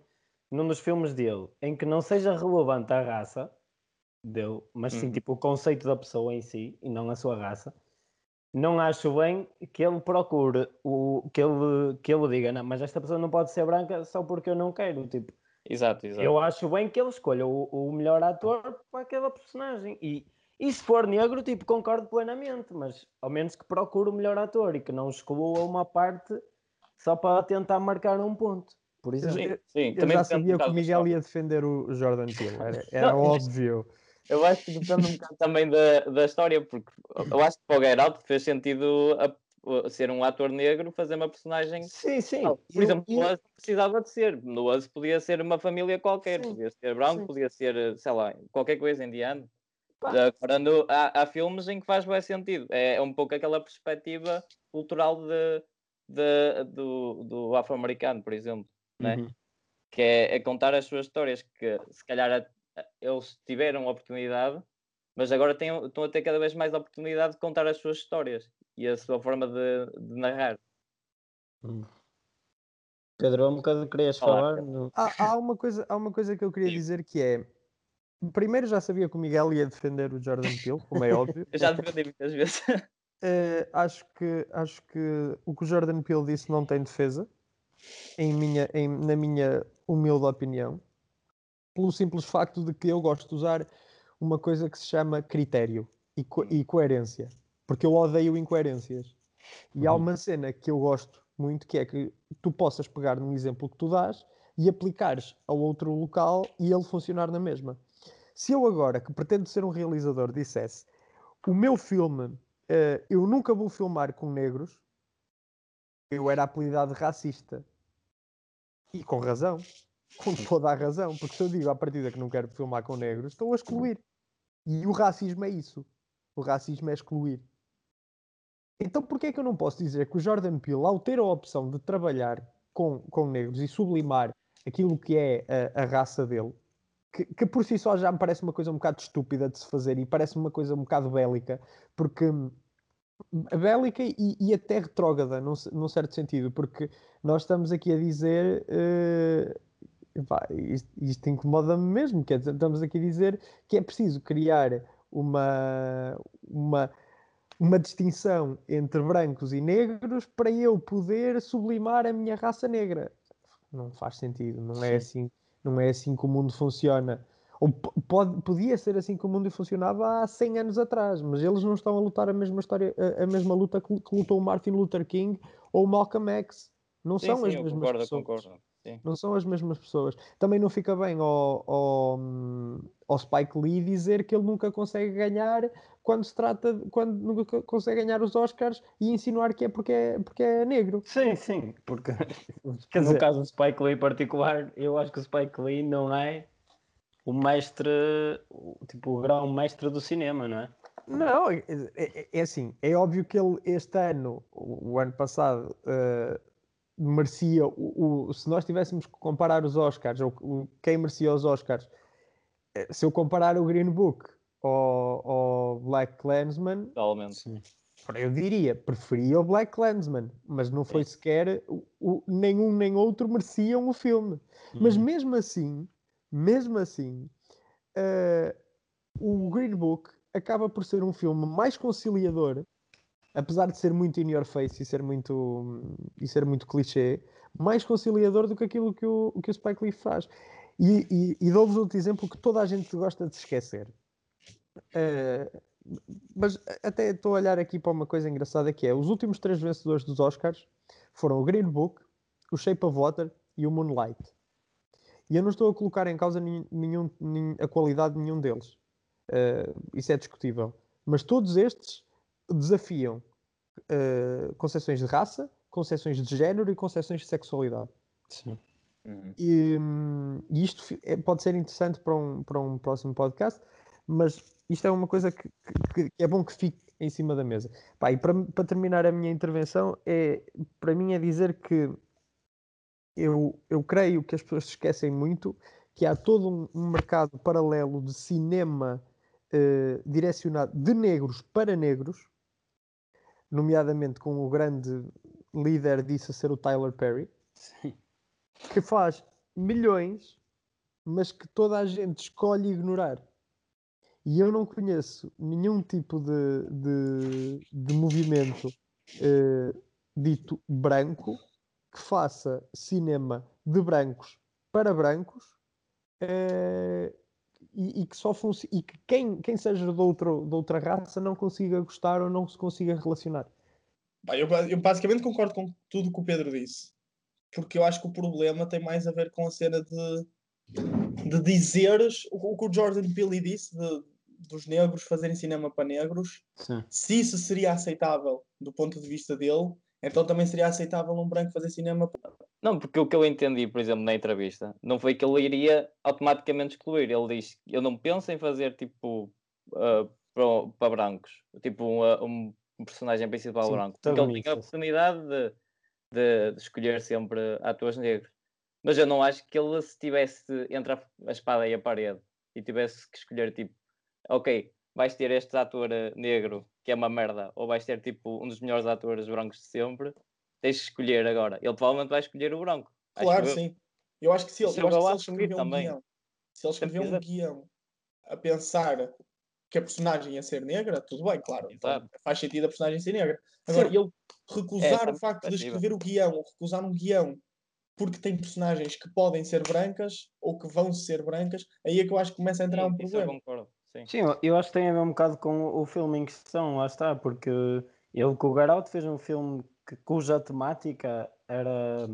num dos filmes dele em que não seja relevante a raça dele, mas sim uhum. tipo o conceito da pessoa em si e não a sua raça, não acho bem que ele procure o que ele, que ele diga, não, mas esta pessoa não pode ser branca só porque eu não quero. Tipo, exato, exato. Eu acho bem que ele escolha o, o melhor ator para aquela personagem. E, e se for negro, tipo, concordo plenamente, mas ao menos que procure o melhor ator e que não exclua uma parte só para tentar marcar um ponto. Por exemplo, sim, sim. eu já sabia que o Miguel ia defender o Jordan Peele, era, (laughs) era óbvio. Eu acho que depende um bocado também da, da história, porque eu acho que para o Get Out fez sentido a, a ser um ator negro fazer uma personagem. Sim, sim. Por eu, exemplo, eu... no precisava de ser. No Us podia ser uma família qualquer, sim. podia ser branco, sim. podia ser, sei lá, qualquer coisa indiano. Agora, no, há, há, filmes em que faz bem sentido. É, é um pouco aquela perspectiva cultural de, de do, do afro-americano, por exemplo. Né? Uhum. Que é, é, contar as suas histórias, que se calhar eles tiveram oportunidade, mas agora têm, estão a ter cada vez mais oportunidade de contar as suas histórias e a sua forma de, de narrar. Hum. Pedro, há um bocado querias falar? No... Há, há, uma coisa, há uma coisa que eu queria Sim. dizer que é. Primeiro já sabia que o Miguel ia defender o Jordan Peele, como é óbvio. (laughs) eu já defendi muitas vezes. Uh, (laughs) acho, que, acho que o que o Jordan Peele disse não tem defesa, em minha, em, na minha humilde opinião pelo simples facto de que eu gosto de usar uma coisa que se chama critério e, co e coerência, porque eu odeio incoerências. E há uhum. uma cena que eu gosto muito que é que tu possas pegar num exemplo que tu dás e aplicares a outro local e ele funcionar na mesma. Se eu agora, que pretendo ser um realizador, dissesse o meu filme, uh, eu nunca vou filmar com negros, eu era apelidado racista. E com razão com toda a razão, porque se eu digo à partida que não quero filmar com negros, estou a excluir. E o racismo é isso. O racismo é excluir. Então porquê é que eu não posso dizer que o Jordan Peele, ao ter a opção de trabalhar com, com negros e sublimar aquilo que é a, a raça dele, que, que, por si só já me parece uma coisa um bocado estúpida de se fazer e parece uma coisa um bocado bélica, porque bélica e, e até retrógrada, num, num certo sentido, porque nós estamos aqui a dizer uh, Epá, isto, isto incomoda-me mesmo, quer dizer, estamos aqui a dizer que é preciso criar uma, uma, uma distinção entre brancos e negros para eu poder sublimar a minha raça negra. Não faz sentido, não é assim, não é assim que o mundo funciona. Ou pode, podia ser assim que o mundo funcionava há 100 anos atrás, mas eles não estão a lutar a mesma história, a, a mesma luta que, que, lutou o Martin Luther King ou o Malcolm X. Não sim, são sim, as mesmas concordo, pessoas. Concordo. Sim. Não são as mesmas pessoas. Também não fica bem ao, ao, ao, Spike Lee dizer que ele nunca consegue ganhar quando se trata de, quando nunca consegue ganhar os Oscars e insinuar que é porque é, porque é negro. Sim, sim, porque (laughs) Quer no dizer, caso do Spike Lee em particular, eu acho que o Spike Lee não é o mestre, tipo o grão mestre do cinema, não é? Não, é, é, é, assim, é óbvio que ele este ano, o, o ano passado, uh, merecia o, o, se nós tivéssemos que comparar os Oscars ou o, quem merecia os Oscars eh, se eu comparar o Green Book ao, ao Black Clansman eu diria preferia o Black Clansman mas não foi Sim. sequer o, nenhum nem outro mereciam o filme mas uhum. mesmo assim mesmo assim uh, o Green Book acaba por ser um filme mais conciliador apesar de ser muito in your face e ser muito, e ser muito clichê, mais conciliador do que aquilo que o, que o Spike Lee faz. E, e, e dou-vos outro exemplo que toda a gente gosta de esquecer. Uh, mas até estou a olhar aqui para uma coisa engraçada que é os últimos três vencedores dos Oscars foram o Green Book, o Shape of Water e o Moonlight. E eu não estou a colocar em causa nenhum, nenhum, a qualidade de nenhum deles. Uh, isso é discutível. Mas todos estes desafiam uh, concepções de raça, concepções de género e concepções de sexualidade. Sim. Uhum. E, e, isto é, pode ser interessante para um, para um próximo podcast, mas isto é uma coisa que, que, que, é bom que fique em cima da mesa. Pá, e para, para terminar a minha intervenção, é, para mim é dizer que eu, eu creio que as pessoas se esquecem muito que há todo um, um mercado paralelo de cinema uh, direcionado de negros para negros, nomeadamente com o grande líder disso a ser o Tyler Perry, Sim. que faz milhões, mas que toda a gente escolhe ignorar. E eu não conheço nenhum tipo de, de, de movimento uh, dito branco que faça cinema de brancos para brancos uh, e, e, que só e que quem, quem seja de, outro, de outra raça não consiga gostar ou não se consiga relacionar. Eu, eu basicamente concordo com tudo que o Pedro disse, porque eu acho que o problema tem mais a ver com a cena de, de dizeres o, o que o Jordan Peele disse de, dos negros fazerem cinema para negros. Sim. Se isso seria aceitável do ponto de vista dele, então também seria aceitável um branco fazer cinema. Não, porque o que eu entendi, por exemplo, na entrevista, não foi que ele iria automaticamente excluir. Ele diz: Eu não penso em fazer tipo uh, para, para, brancos, tipo um, uh, um, personagem principal Sim, branco, porque ele tinha a oportunidade de, de, de, escolher sempre atores negros. Mas eu não acho que ele, se tivesse entre a, a espada e a parede e tivesse que escolher tipo, ok, vais ter este ator uh, negro que é uma merda, ou vais ter tipo um dos melhores atores brancos de sempre, tens de escolher agora. Ele provavelmente vai escolher o branco. Claro, eu... sim. Eu acho que se ele, eu acho que se ele escrever um guião, se ele escrever um guião a pensar que a personagem ia ser negra, tudo bem, claro. Então, faz sentido a personagem ser negra. Agora, sim. ele recusar é, o facto de escrever o guião, ou recusar um guião porque tem personagens que podem ser brancas ou que vão ser brancas, aí é que eu acho que começa a entrar sim, um problema. Eu. Sim. Sim, eu acho que tem a ver um bocado com o filme em questão, lá está, porque ele com o Garoto fez um filme que, cuja temática era,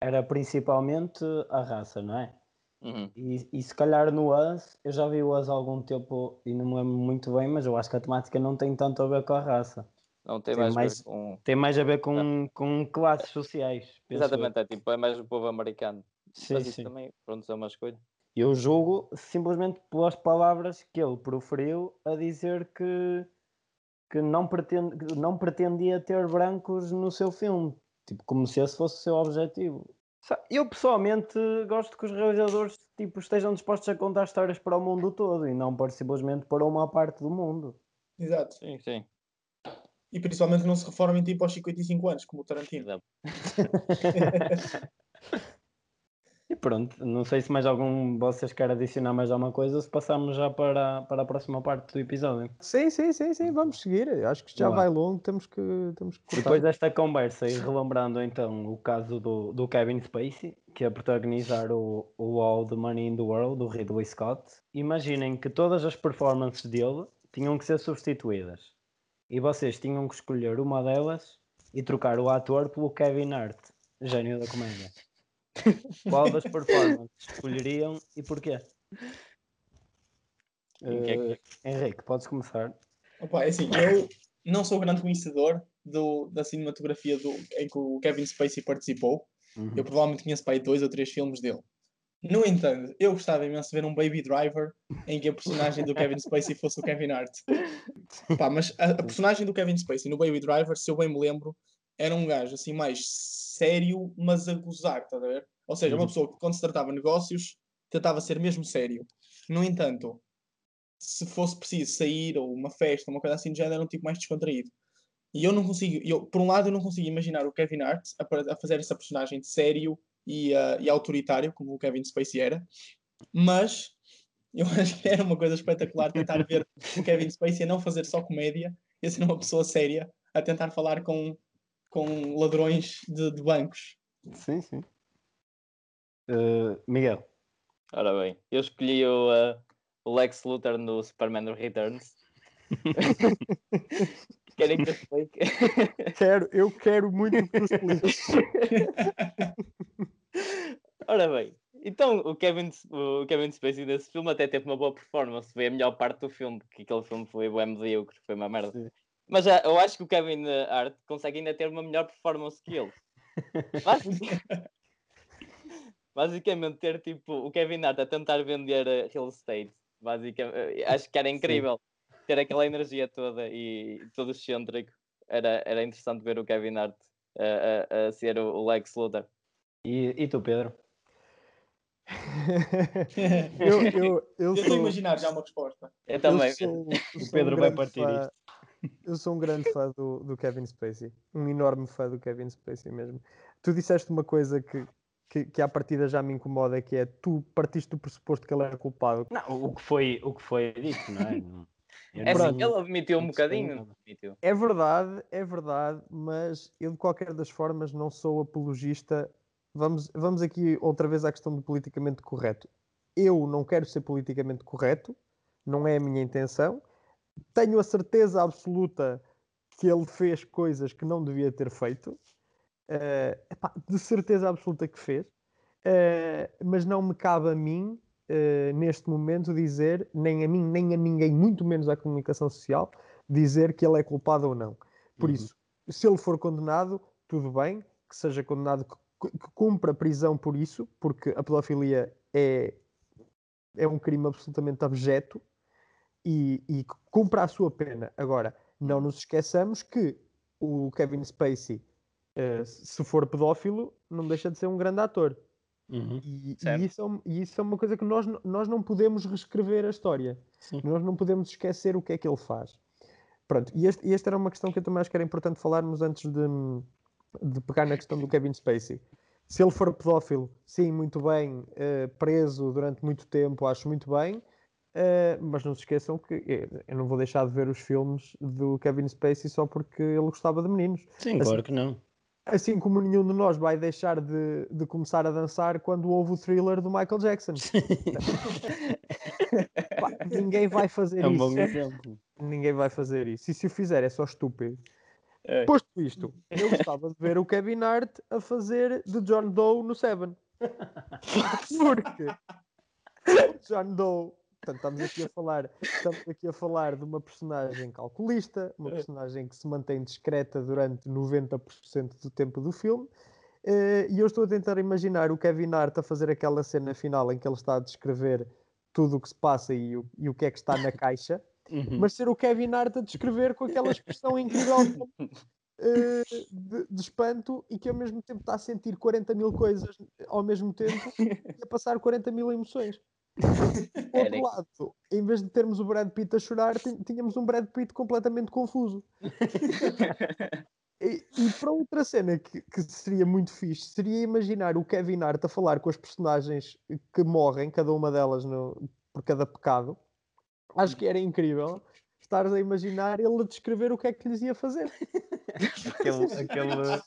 era principalmente a raça, não é? Uhum. E, e se calhar no Us, eu já vi o Us há algum tempo e não me lembro muito bem, mas eu acho que a temática não tem tanto a ver com a raça. Não tem, tem mais, mais, com... tem mais a ver com, com classes sociais. Exatamente, é tipo, é mais o povo americano. Sim, mas isso sim. também, pronto, é uma escolha. Eu julgo simplesmente pelas palavras que ele proferiu a dizer que, que não, pretende, não pretendia ter brancos no seu filme. Tipo, como se esse fosse o seu objetivo. Eu pessoalmente gosto que os realizadores tipo, estejam dispostos a contar histórias para o mundo todo e não para simplesmente para uma parte do mundo. Exato. Sim, sim. E principalmente não se reformem tipo aos 55 anos, como o Tarantino. (laughs) E pronto, não sei se mais algum de vocês quer adicionar mais alguma coisa, se passamos já para, para a próxima parte do episódio. Sim, sim, sim, sim, vamos seguir. Acho que já vai longo, temos que, temos que cortar. Depois desta conversa e relembrando então o caso do, do Kevin Spacey, que é protagonizar o, o All the Money in the World, do Ridley Scott, imaginem que todas as performances dele tinham que ser substituídas. E vocês tinham que escolher uma delas e trocar o ator pelo Kevin Hart, gênio da comédia. (laughs) Qual das performances escolheriam e porquê? Uh, Henrique, podes começar. Opa, é assim, eu não sou grande conhecedor do, da cinematografia do, em que o Kevin Spacey participou. Uhum. Eu provavelmente conheço para aí dois ou três filmes dele. No entanto, eu gostava imenso de ver um Baby Driver em que a personagem do Kevin Spacey fosse o Kevin Hart. Pá, mas a, a, personagem do Kevin Spacey no Baby Driver, se eu bem me lembro, era um gajo assim mais sério, mas a gozar, está a ver? Ou seja, uma uhum. pessoa que quando se tratava de negócios tentava ser mesmo sério. No entanto, se fosse preciso sair ou uma festa, uma coisa assim de género, era um tipo mais descontraído. E eu não consigo, eu, por um lado, eu não consigo imaginar o Kevin Hart a, a fazer essa personagem de sério e, uh, e autoritário, como o Kevin Spacey era, mas eu (laughs) acho que era uma coisa espetacular tentar ver o Kevin Spacey a não fazer só comédia e a ser uma pessoa séria a tentar falar com com ladrões de, de bancos. Sim, sim. Uh, Miguel. Ora bem, eu escolhi o, uh, o Lex Luthor no Superman Returns. (laughs) Querem que eu explique? Quero, eu quero muito que tu expliques. (laughs) Ora bem, então o Kevin, o Kevin Spacey nesse filme até teve uma boa performance, foi a melhor parte do filme, porque aquele filme foi bem medíocre, foi uma merda. Sim. Mas já, eu acho que o Kevin Hart consegue ainda ter uma melhor performance que ele. (laughs) (laughs) Basicamente, ter tipo o Kevin Hart a tentar vender real estate. Basicamente, acho que era incrível. ter aquela energia toda e todo excêntrico. Era, era interessante ver o Kevin Hart a, a, a ser o, Lex Luthor. E, e tu, Pedro? (laughs) eu, eu, eu, eu estou a imaginar já uma resposta. Eu também. Sou, o Pedro um vai partir fã, isto. Eu sou um grande fã do, do Kevin Spacey. Um enorme fã do Kevin Spacey mesmo. Tu disseste uma coisa que, que, que à partida já me incomoda, que é tu partiste do pressuposto que ele era culpado. Não, o que foi, o que foi dito, não é? é assim, ele admitiu um bocadinho. É verdade, é verdade, mas eu de qualquer das formas não sou apologista. Vamos, vamos aqui outra vez à questão do politicamente correto. Eu não quero ser politicamente correto, não é a minha intenção. Tenho a certeza absoluta que ele fez coisas que não devia ter feito. Uh, epá, de certeza absoluta que fez, uh, mas não me cabe a mim, uh, neste momento, dizer, nem a mim, nem a ninguém, muito menos à comunicação social, dizer que ele é culpado ou não. Por uhum. isso, se ele for condenado, tudo bem, que seja condenado, que, que cumpra prisão por isso, porque a pedofilia é, é um crime absolutamente abjeto e, e cumpra a sua pena. Agora, não nos esqueçamos que o Kevin Spacey uh, se for pedófilo, não deixa de ser um grande ator. Uhum. E, e, isso é, e, isso é, uma coisa que nós, nós não podemos reescrever a história. Sim. Nós não podemos esquecer o que é que ele faz. Pronto, e este, esta era uma questão que eu também acho que era importante falarmos antes de, de pegar na questão do Kevin Spacey. Se ele for pedófilo, sim, muito bem, uh, preso durante muito tempo, acho muito bem, uh, mas não se esqueçam que eu não vou deixar de ver os filmes do Kevin Spacey só porque ele gostava de meninos. Sim, assim, claro que não. Assim como nenhum de nós vai deixar de, de começar a dançar quando houve o thriller do Michael Jackson. (laughs) Pá, ninguém vai fazer é um isso. Bom exemplo. Ninguém vai fazer isso. E se o fizer é só estúpido. É. Posto isto, eu gostava de ver o Kevin Hart a fazer de John Doe no Seven. (laughs) Porque John Doe Portanto, estamos aqui a falar, estamos aqui a falar de uma personagem calculista, uma personagem que se mantém discreta durante 90% do tempo do filme. Uh, e eu estou a tentar imaginar o Kevin Hart a fazer aquela cena final em que ele está a descrever tudo o que se passa e o, e o que é que está na (laughs) caixa, uhum. mas ser o Kevin Hart a descrever com aquela expressão incrível de, de, espanto e que ao mesmo tempo está a sentir 40 mil coisas ao mesmo tempo e a passar 40 mil emoções. (laughs) Por outro lado, em vez de termos o Brad Pitt a chorar, tínhamos um Brad Pitt completamente confuso. (laughs) e, e, para outra cena que, que, seria muito fixe, seria imaginar o Kevin Hart a falar com as personagens que morrem, cada uma delas no, por cada pecado. Acho que era incrível estares a imaginar ele a descrever o que é que lhes ia fazer. aquele, (laughs) aquele,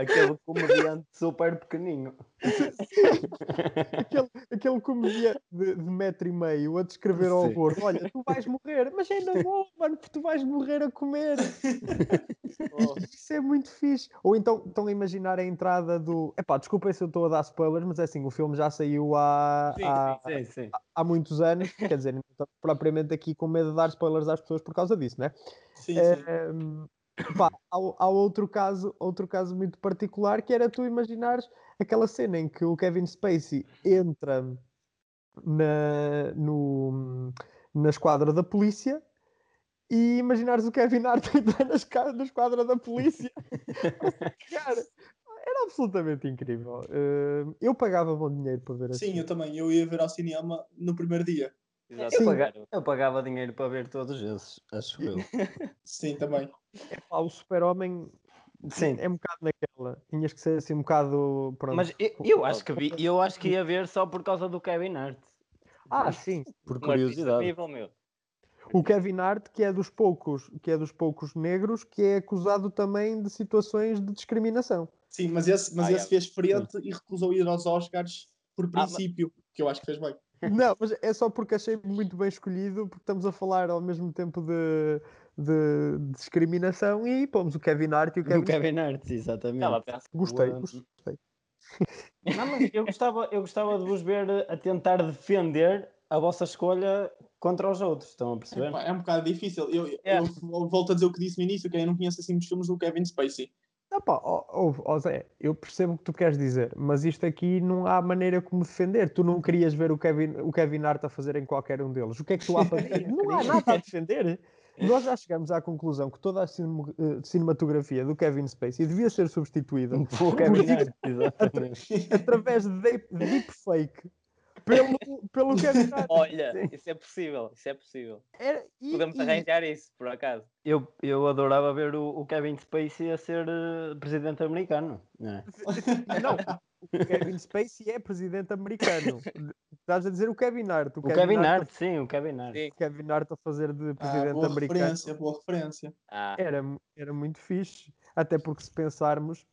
Aquele comediante super pequenino. (laughs) aquele, aquele comediante de, de, metro e meio a descrever ao gordo: Olha, tu vais morrer, mas ainda vou, mano, porque tu vais morrer a comer. (laughs) oh, isso é muito fixe. Ou então estão a imaginar a entrada do. Epá, desculpem se eu estou a dar spoilers, mas é assim: o filme já saiu há, sim, há, sim, sim, há, há, muitos anos. Quer dizer, não estou propriamente aqui com medo de dar spoilers às pessoas por causa disso, né? Sim, é, sim. Pá, há, há, outro caso, outro caso muito particular que era tu imaginares aquela cena em que o Kevin Spacey entra na, no, na esquadra da polícia e imaginares o Kevin Hart entrar na, na esquadra da polícia. (laughs) Cara, era absolutamente incrível. Uh, eu pagava bom dinheiro para ver assim. Sim, eu também. Eu ia ver ao cinema no primeiro dia. Eu pagava, eu pagava, dinheiro para ver todos esses, acho eu. (laughs) Sim, também. É, pá, o super-homem Sim. é um bocado naquela. Tinhas que ser assim um bocado. Pronto. Mas eu, eu, acho que vi, eu acho que ia ver só por causa do Kevin Hart. Ah, sim. Por curiosidade. O Kevin Hart, que é dos poucos, que é dos poucos negros, que é acusado também de situações de discriminação. Sim, mas esse, mas ah, esse é. fez frente e recusou ir aos Oscars por princípio, ah, mas... que eu acho que fez bem. Não, mas é só porque achei muito bem escolhido, porque estamos a falar ao mesmo tempo de, de, de discriminação e pomos o Kevin Hart e o Kevin, o Kevin Hart, exatamente. Gostei, gostei. Não, mas eu gostava, eu gostava de vos ver a tentar defender a vossa escolha contra os outros, estão a perceber? É, é um bocado difícil. Eu, é. eu, volto a dizer o que disse no início, que eu não conheço assim muitos filmes do Kevin Spacey. Ah, pá, oh, Zé, eu percebo o que tu queres dizer, mas isto aqui não há maneira como defender. Tu não querias ver o Kevin, o Kevin Hart a fazer em qualquer um deles. O que é que tu há para (laughs) dizer? não há nada a defender. nós já chegamos à conclusão que toda a eh, cinematografia do Kevin Spacey devia ser substituída por Kevin Hart, através de deepfake pelo, pelo Kevin (laughs) Hart. Olha, isso é possível, isso é possível. Era, e, Podemos e... arranjar isso, por acaso. Eu, eu adorava ver o, o Kevin Spacey a ser uh, presidente americano. Não, é? (laughs) não, o Kevin Spacey é presidente americano. Estás a dizer o Kevin Hart. O, o Kevin, Kevin Hart, Hart, sim, o Kevin Hart. O Kevin Hart a fazer de presidente ah, boa americano. Referência, boa referência. Ah. Era, era muito fixe. Até porque se pensarmos,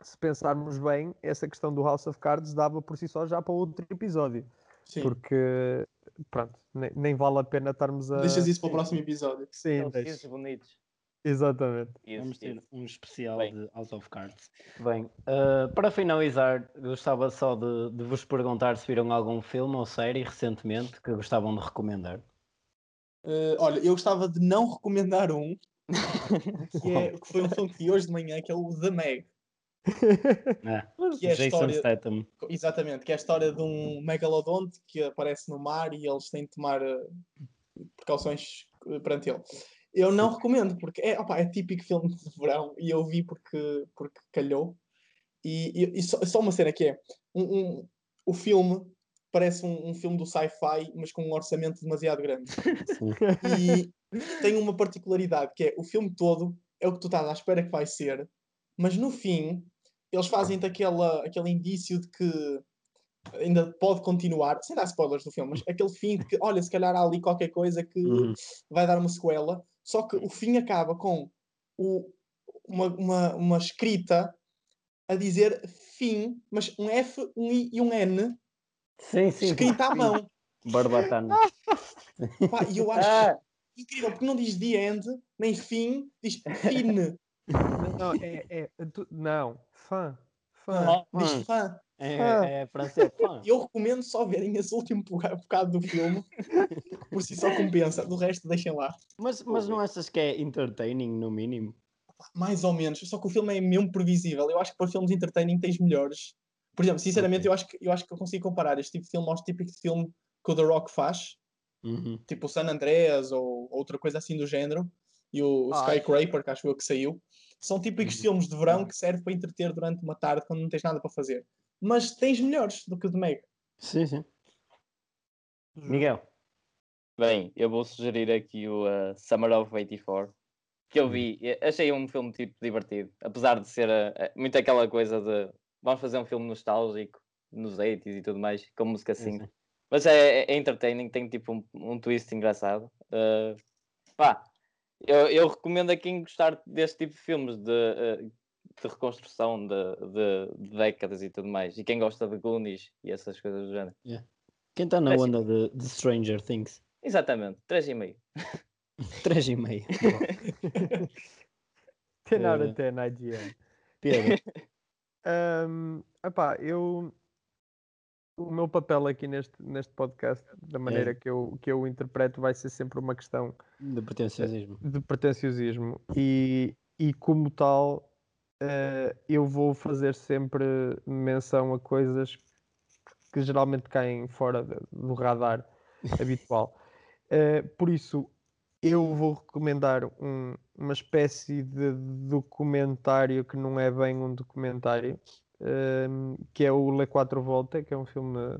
se pensarmos bem, essa questão do House of Cards dava por si só já para outro episódio. Sim. Porque, pronto, nem, nem, vale a pena estarmos a. Deixas isso para o próximo episódio. Sim, deixa. bonitos. Exatamente. Isso, Vamos ter um especial Bem. de House of Cards. Bem, uh, para finalizar, gostava só de, de, vos perguntar se viram algum filme ou série recentemente que gostavam de recomendar. Uh, olha, eu gostava de não recomendar um, (laughs) que, é, que foi um filme que vi hoje de manhã, que é o The Meg. É, (laughs) que é a Jason história, Statham. Exatamente, que é a história de um megalodonte que aparece no mar e eles têm de tomar uh, precauções perante ele. Eu não recomendo, porque é, opa, é típico filme de verão e eu vi porque, porque calhou. E, e, e só, só, uma cena que é: um, um o filme parece um, um filme do sci-fi, mas com um orçamento demasiado grande. (laughs) e tem uma particularidade que é o filme todo é o que tu estás à espera que vai ser, mas no fim eles fazem-te aquele indício de que ainda pode continuar, sem dar spoilers do filme, mas aquele fim de que, olha, se calhar há ali qualquer coisa que uhum. vai dar uma sequela, só que o fim acaba com o, uma, uma, uma escrita a dizer fim, mas um F, um I e um N sim, sim, escrita à mão. (laughs) Barbatana. (laughs) E eu acho ah. incrível, porque não diz the end, nem fim, diz (laughs) fin. Não, é, é, tu, não, fã. Fã. Oh, diz fã. É, é francês. (laughs) Eu recomendo só verem esse último bocado do filme, (laughs) por si só compensa. Do resto, deixem lá. Mas, mas não achas que é entertaining, no mínimo? Mais ou menos. Só que o filme é mesmo previsível. Eu acho que para filmes entertaining tens melhores. Por exemplo, sinceramente, okay. eu, acho que, eu acho que eu consigo comparar este tipo de filme aos típicos de filme que o The Rock faz. Uhum. Tipo o San Andreas ou outra coisa assim do género. E o, o ah, Skycraper, que acho eu que saiu. São típicos uhum. filmes de verão que servem para entreter durante uma tarde quando não tens nada para fazer mas tens melhores do que o de Meg. Sim, sim. Miguel. Bem, eu vou sugerir aqui o uh, Summer of 84, que eu vi, achei um filme tipo divertido, apesar de ser uh, muito aquela coisa de vamos fazer um filme nostálgico nos 80s e tudo mais, com música assim. Sim. Mas é, é, entertaining, tem tipo um, um twist engraçado. Uh, pá, eu, eu, recomendo a quem gostar deste tipo de filmes, de, uh, de reconstrução de, de, de, décadas e tudo mais. E quem gosta de Goonies e essas coisas do género. Yeah. Quem está na onda de, de, Stranger Things? Exatamente, 3,5. 3,5. 10 out of 10 IGN. Pedro. (laughs) um, epá, eu o meu papel aqui neste, neste podcast, da maneira é. que, eu, que eu interpreto, vai ser sempre uma questão de pretenciosismo. De pretenciosismo. E, e como tal, uh, eu vou fazer sempre menção a coisas que geralmente caem fora do radar (laughs) habitual. Uh, por isso, eu vou recomendar um, uma espécie de documentário que não é bem um documentário, uh, que é o Le Quattro Volte, que é um filme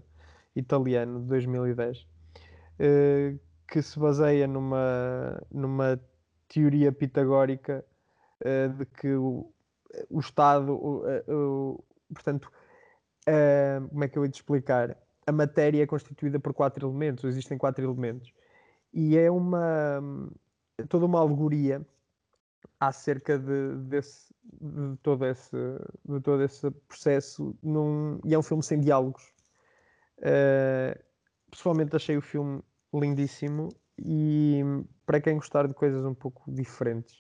italiano de 2010, uh, que se baseia numa, numa teoria pitagórica de que o, o Estado, o, o, portanto, uh, como é que eu ia te explicar? A matéria é constituída por quatro elementos, existem quatro elementos, e é uma toda uma alegoria acerca de, desse, de, todo esse, de todo esse processo, num, e é um filme sem diálogos. Uh, pessoalmente achei o filme lindíssimo e para quem gostar de coisas um pouco diferentes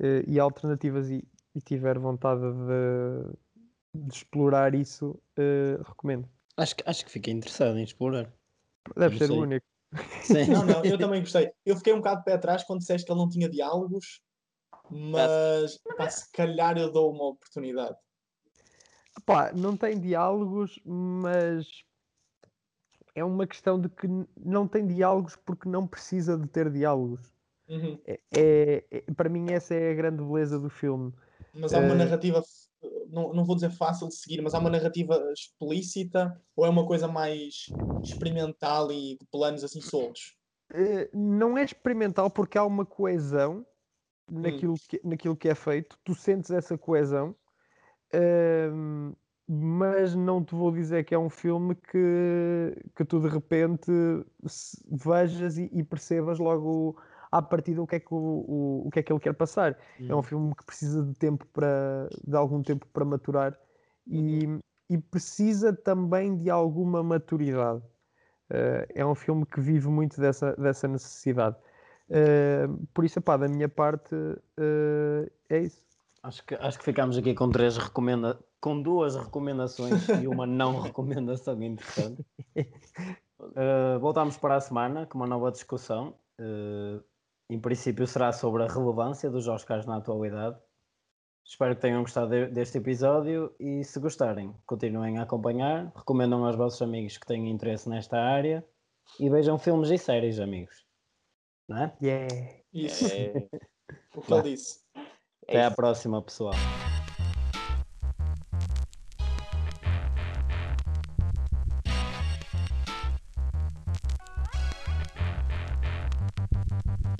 uh, e alternativas e, e tiver vontade de, de explorar isso, uh, recomendo. Acho que, acho que fiquei interessado em explorar. Deve ser sei. o único. Sim. Não, não, eu (laughs) também gostei. Eu fiquei um bocado de pé atrás quando disseste que ele não tinha diálogos, mas pá, se calhar eu dou uma oportunidade. Pá, não tem diálogos, mas é uma questão de que não tem diálogos porque não precisa de ter diálogos. Uhum. É, é, é, para mim, essa é a grande beleza do filme. Mas há uma uh, narrativa, não, não vou dizer fácil de seguir, mas há uma narrativa explícita ou é uma coisa mais experimental e de planos assim soltos? Uh, não é experimental porque há uma coesão. Naquilo, que, naquilo que é feito, tu sentes essa coesão. Uh, mas não te vou dizer que é um filme que, que tu de repente vejas e, e percebas logo à partida o que é que, o, o, o que, é que ele quer passar. Uhum. É um uhum. filme que precisa de tempo para de algum tempo para maturar e, uhum. e precisa também de alguma maturidade. Uh, é um filme que vive muito dessa, dessa necessidade. Uh, por isso, pá, da minha parte, uh, é isso. Acho que, acho que ficámos aqui com três recomenda com duas recomendações e uma não (laughs) recomendação interessante. Uh, voltamos para a semana com uma nova discussão. Uh, em princípio será sobre a relevância dos Oscars na atualidade. Espero que tenham gostado de, deste episódio e se gostarem, continuem a acompanhar, recomendam aos vossos amigos que têm interesse nesta área e vejam filmes e séries, amigos. Não é? Yeah. Isso. É... o que ele disse. Até é à próxima, pessoal.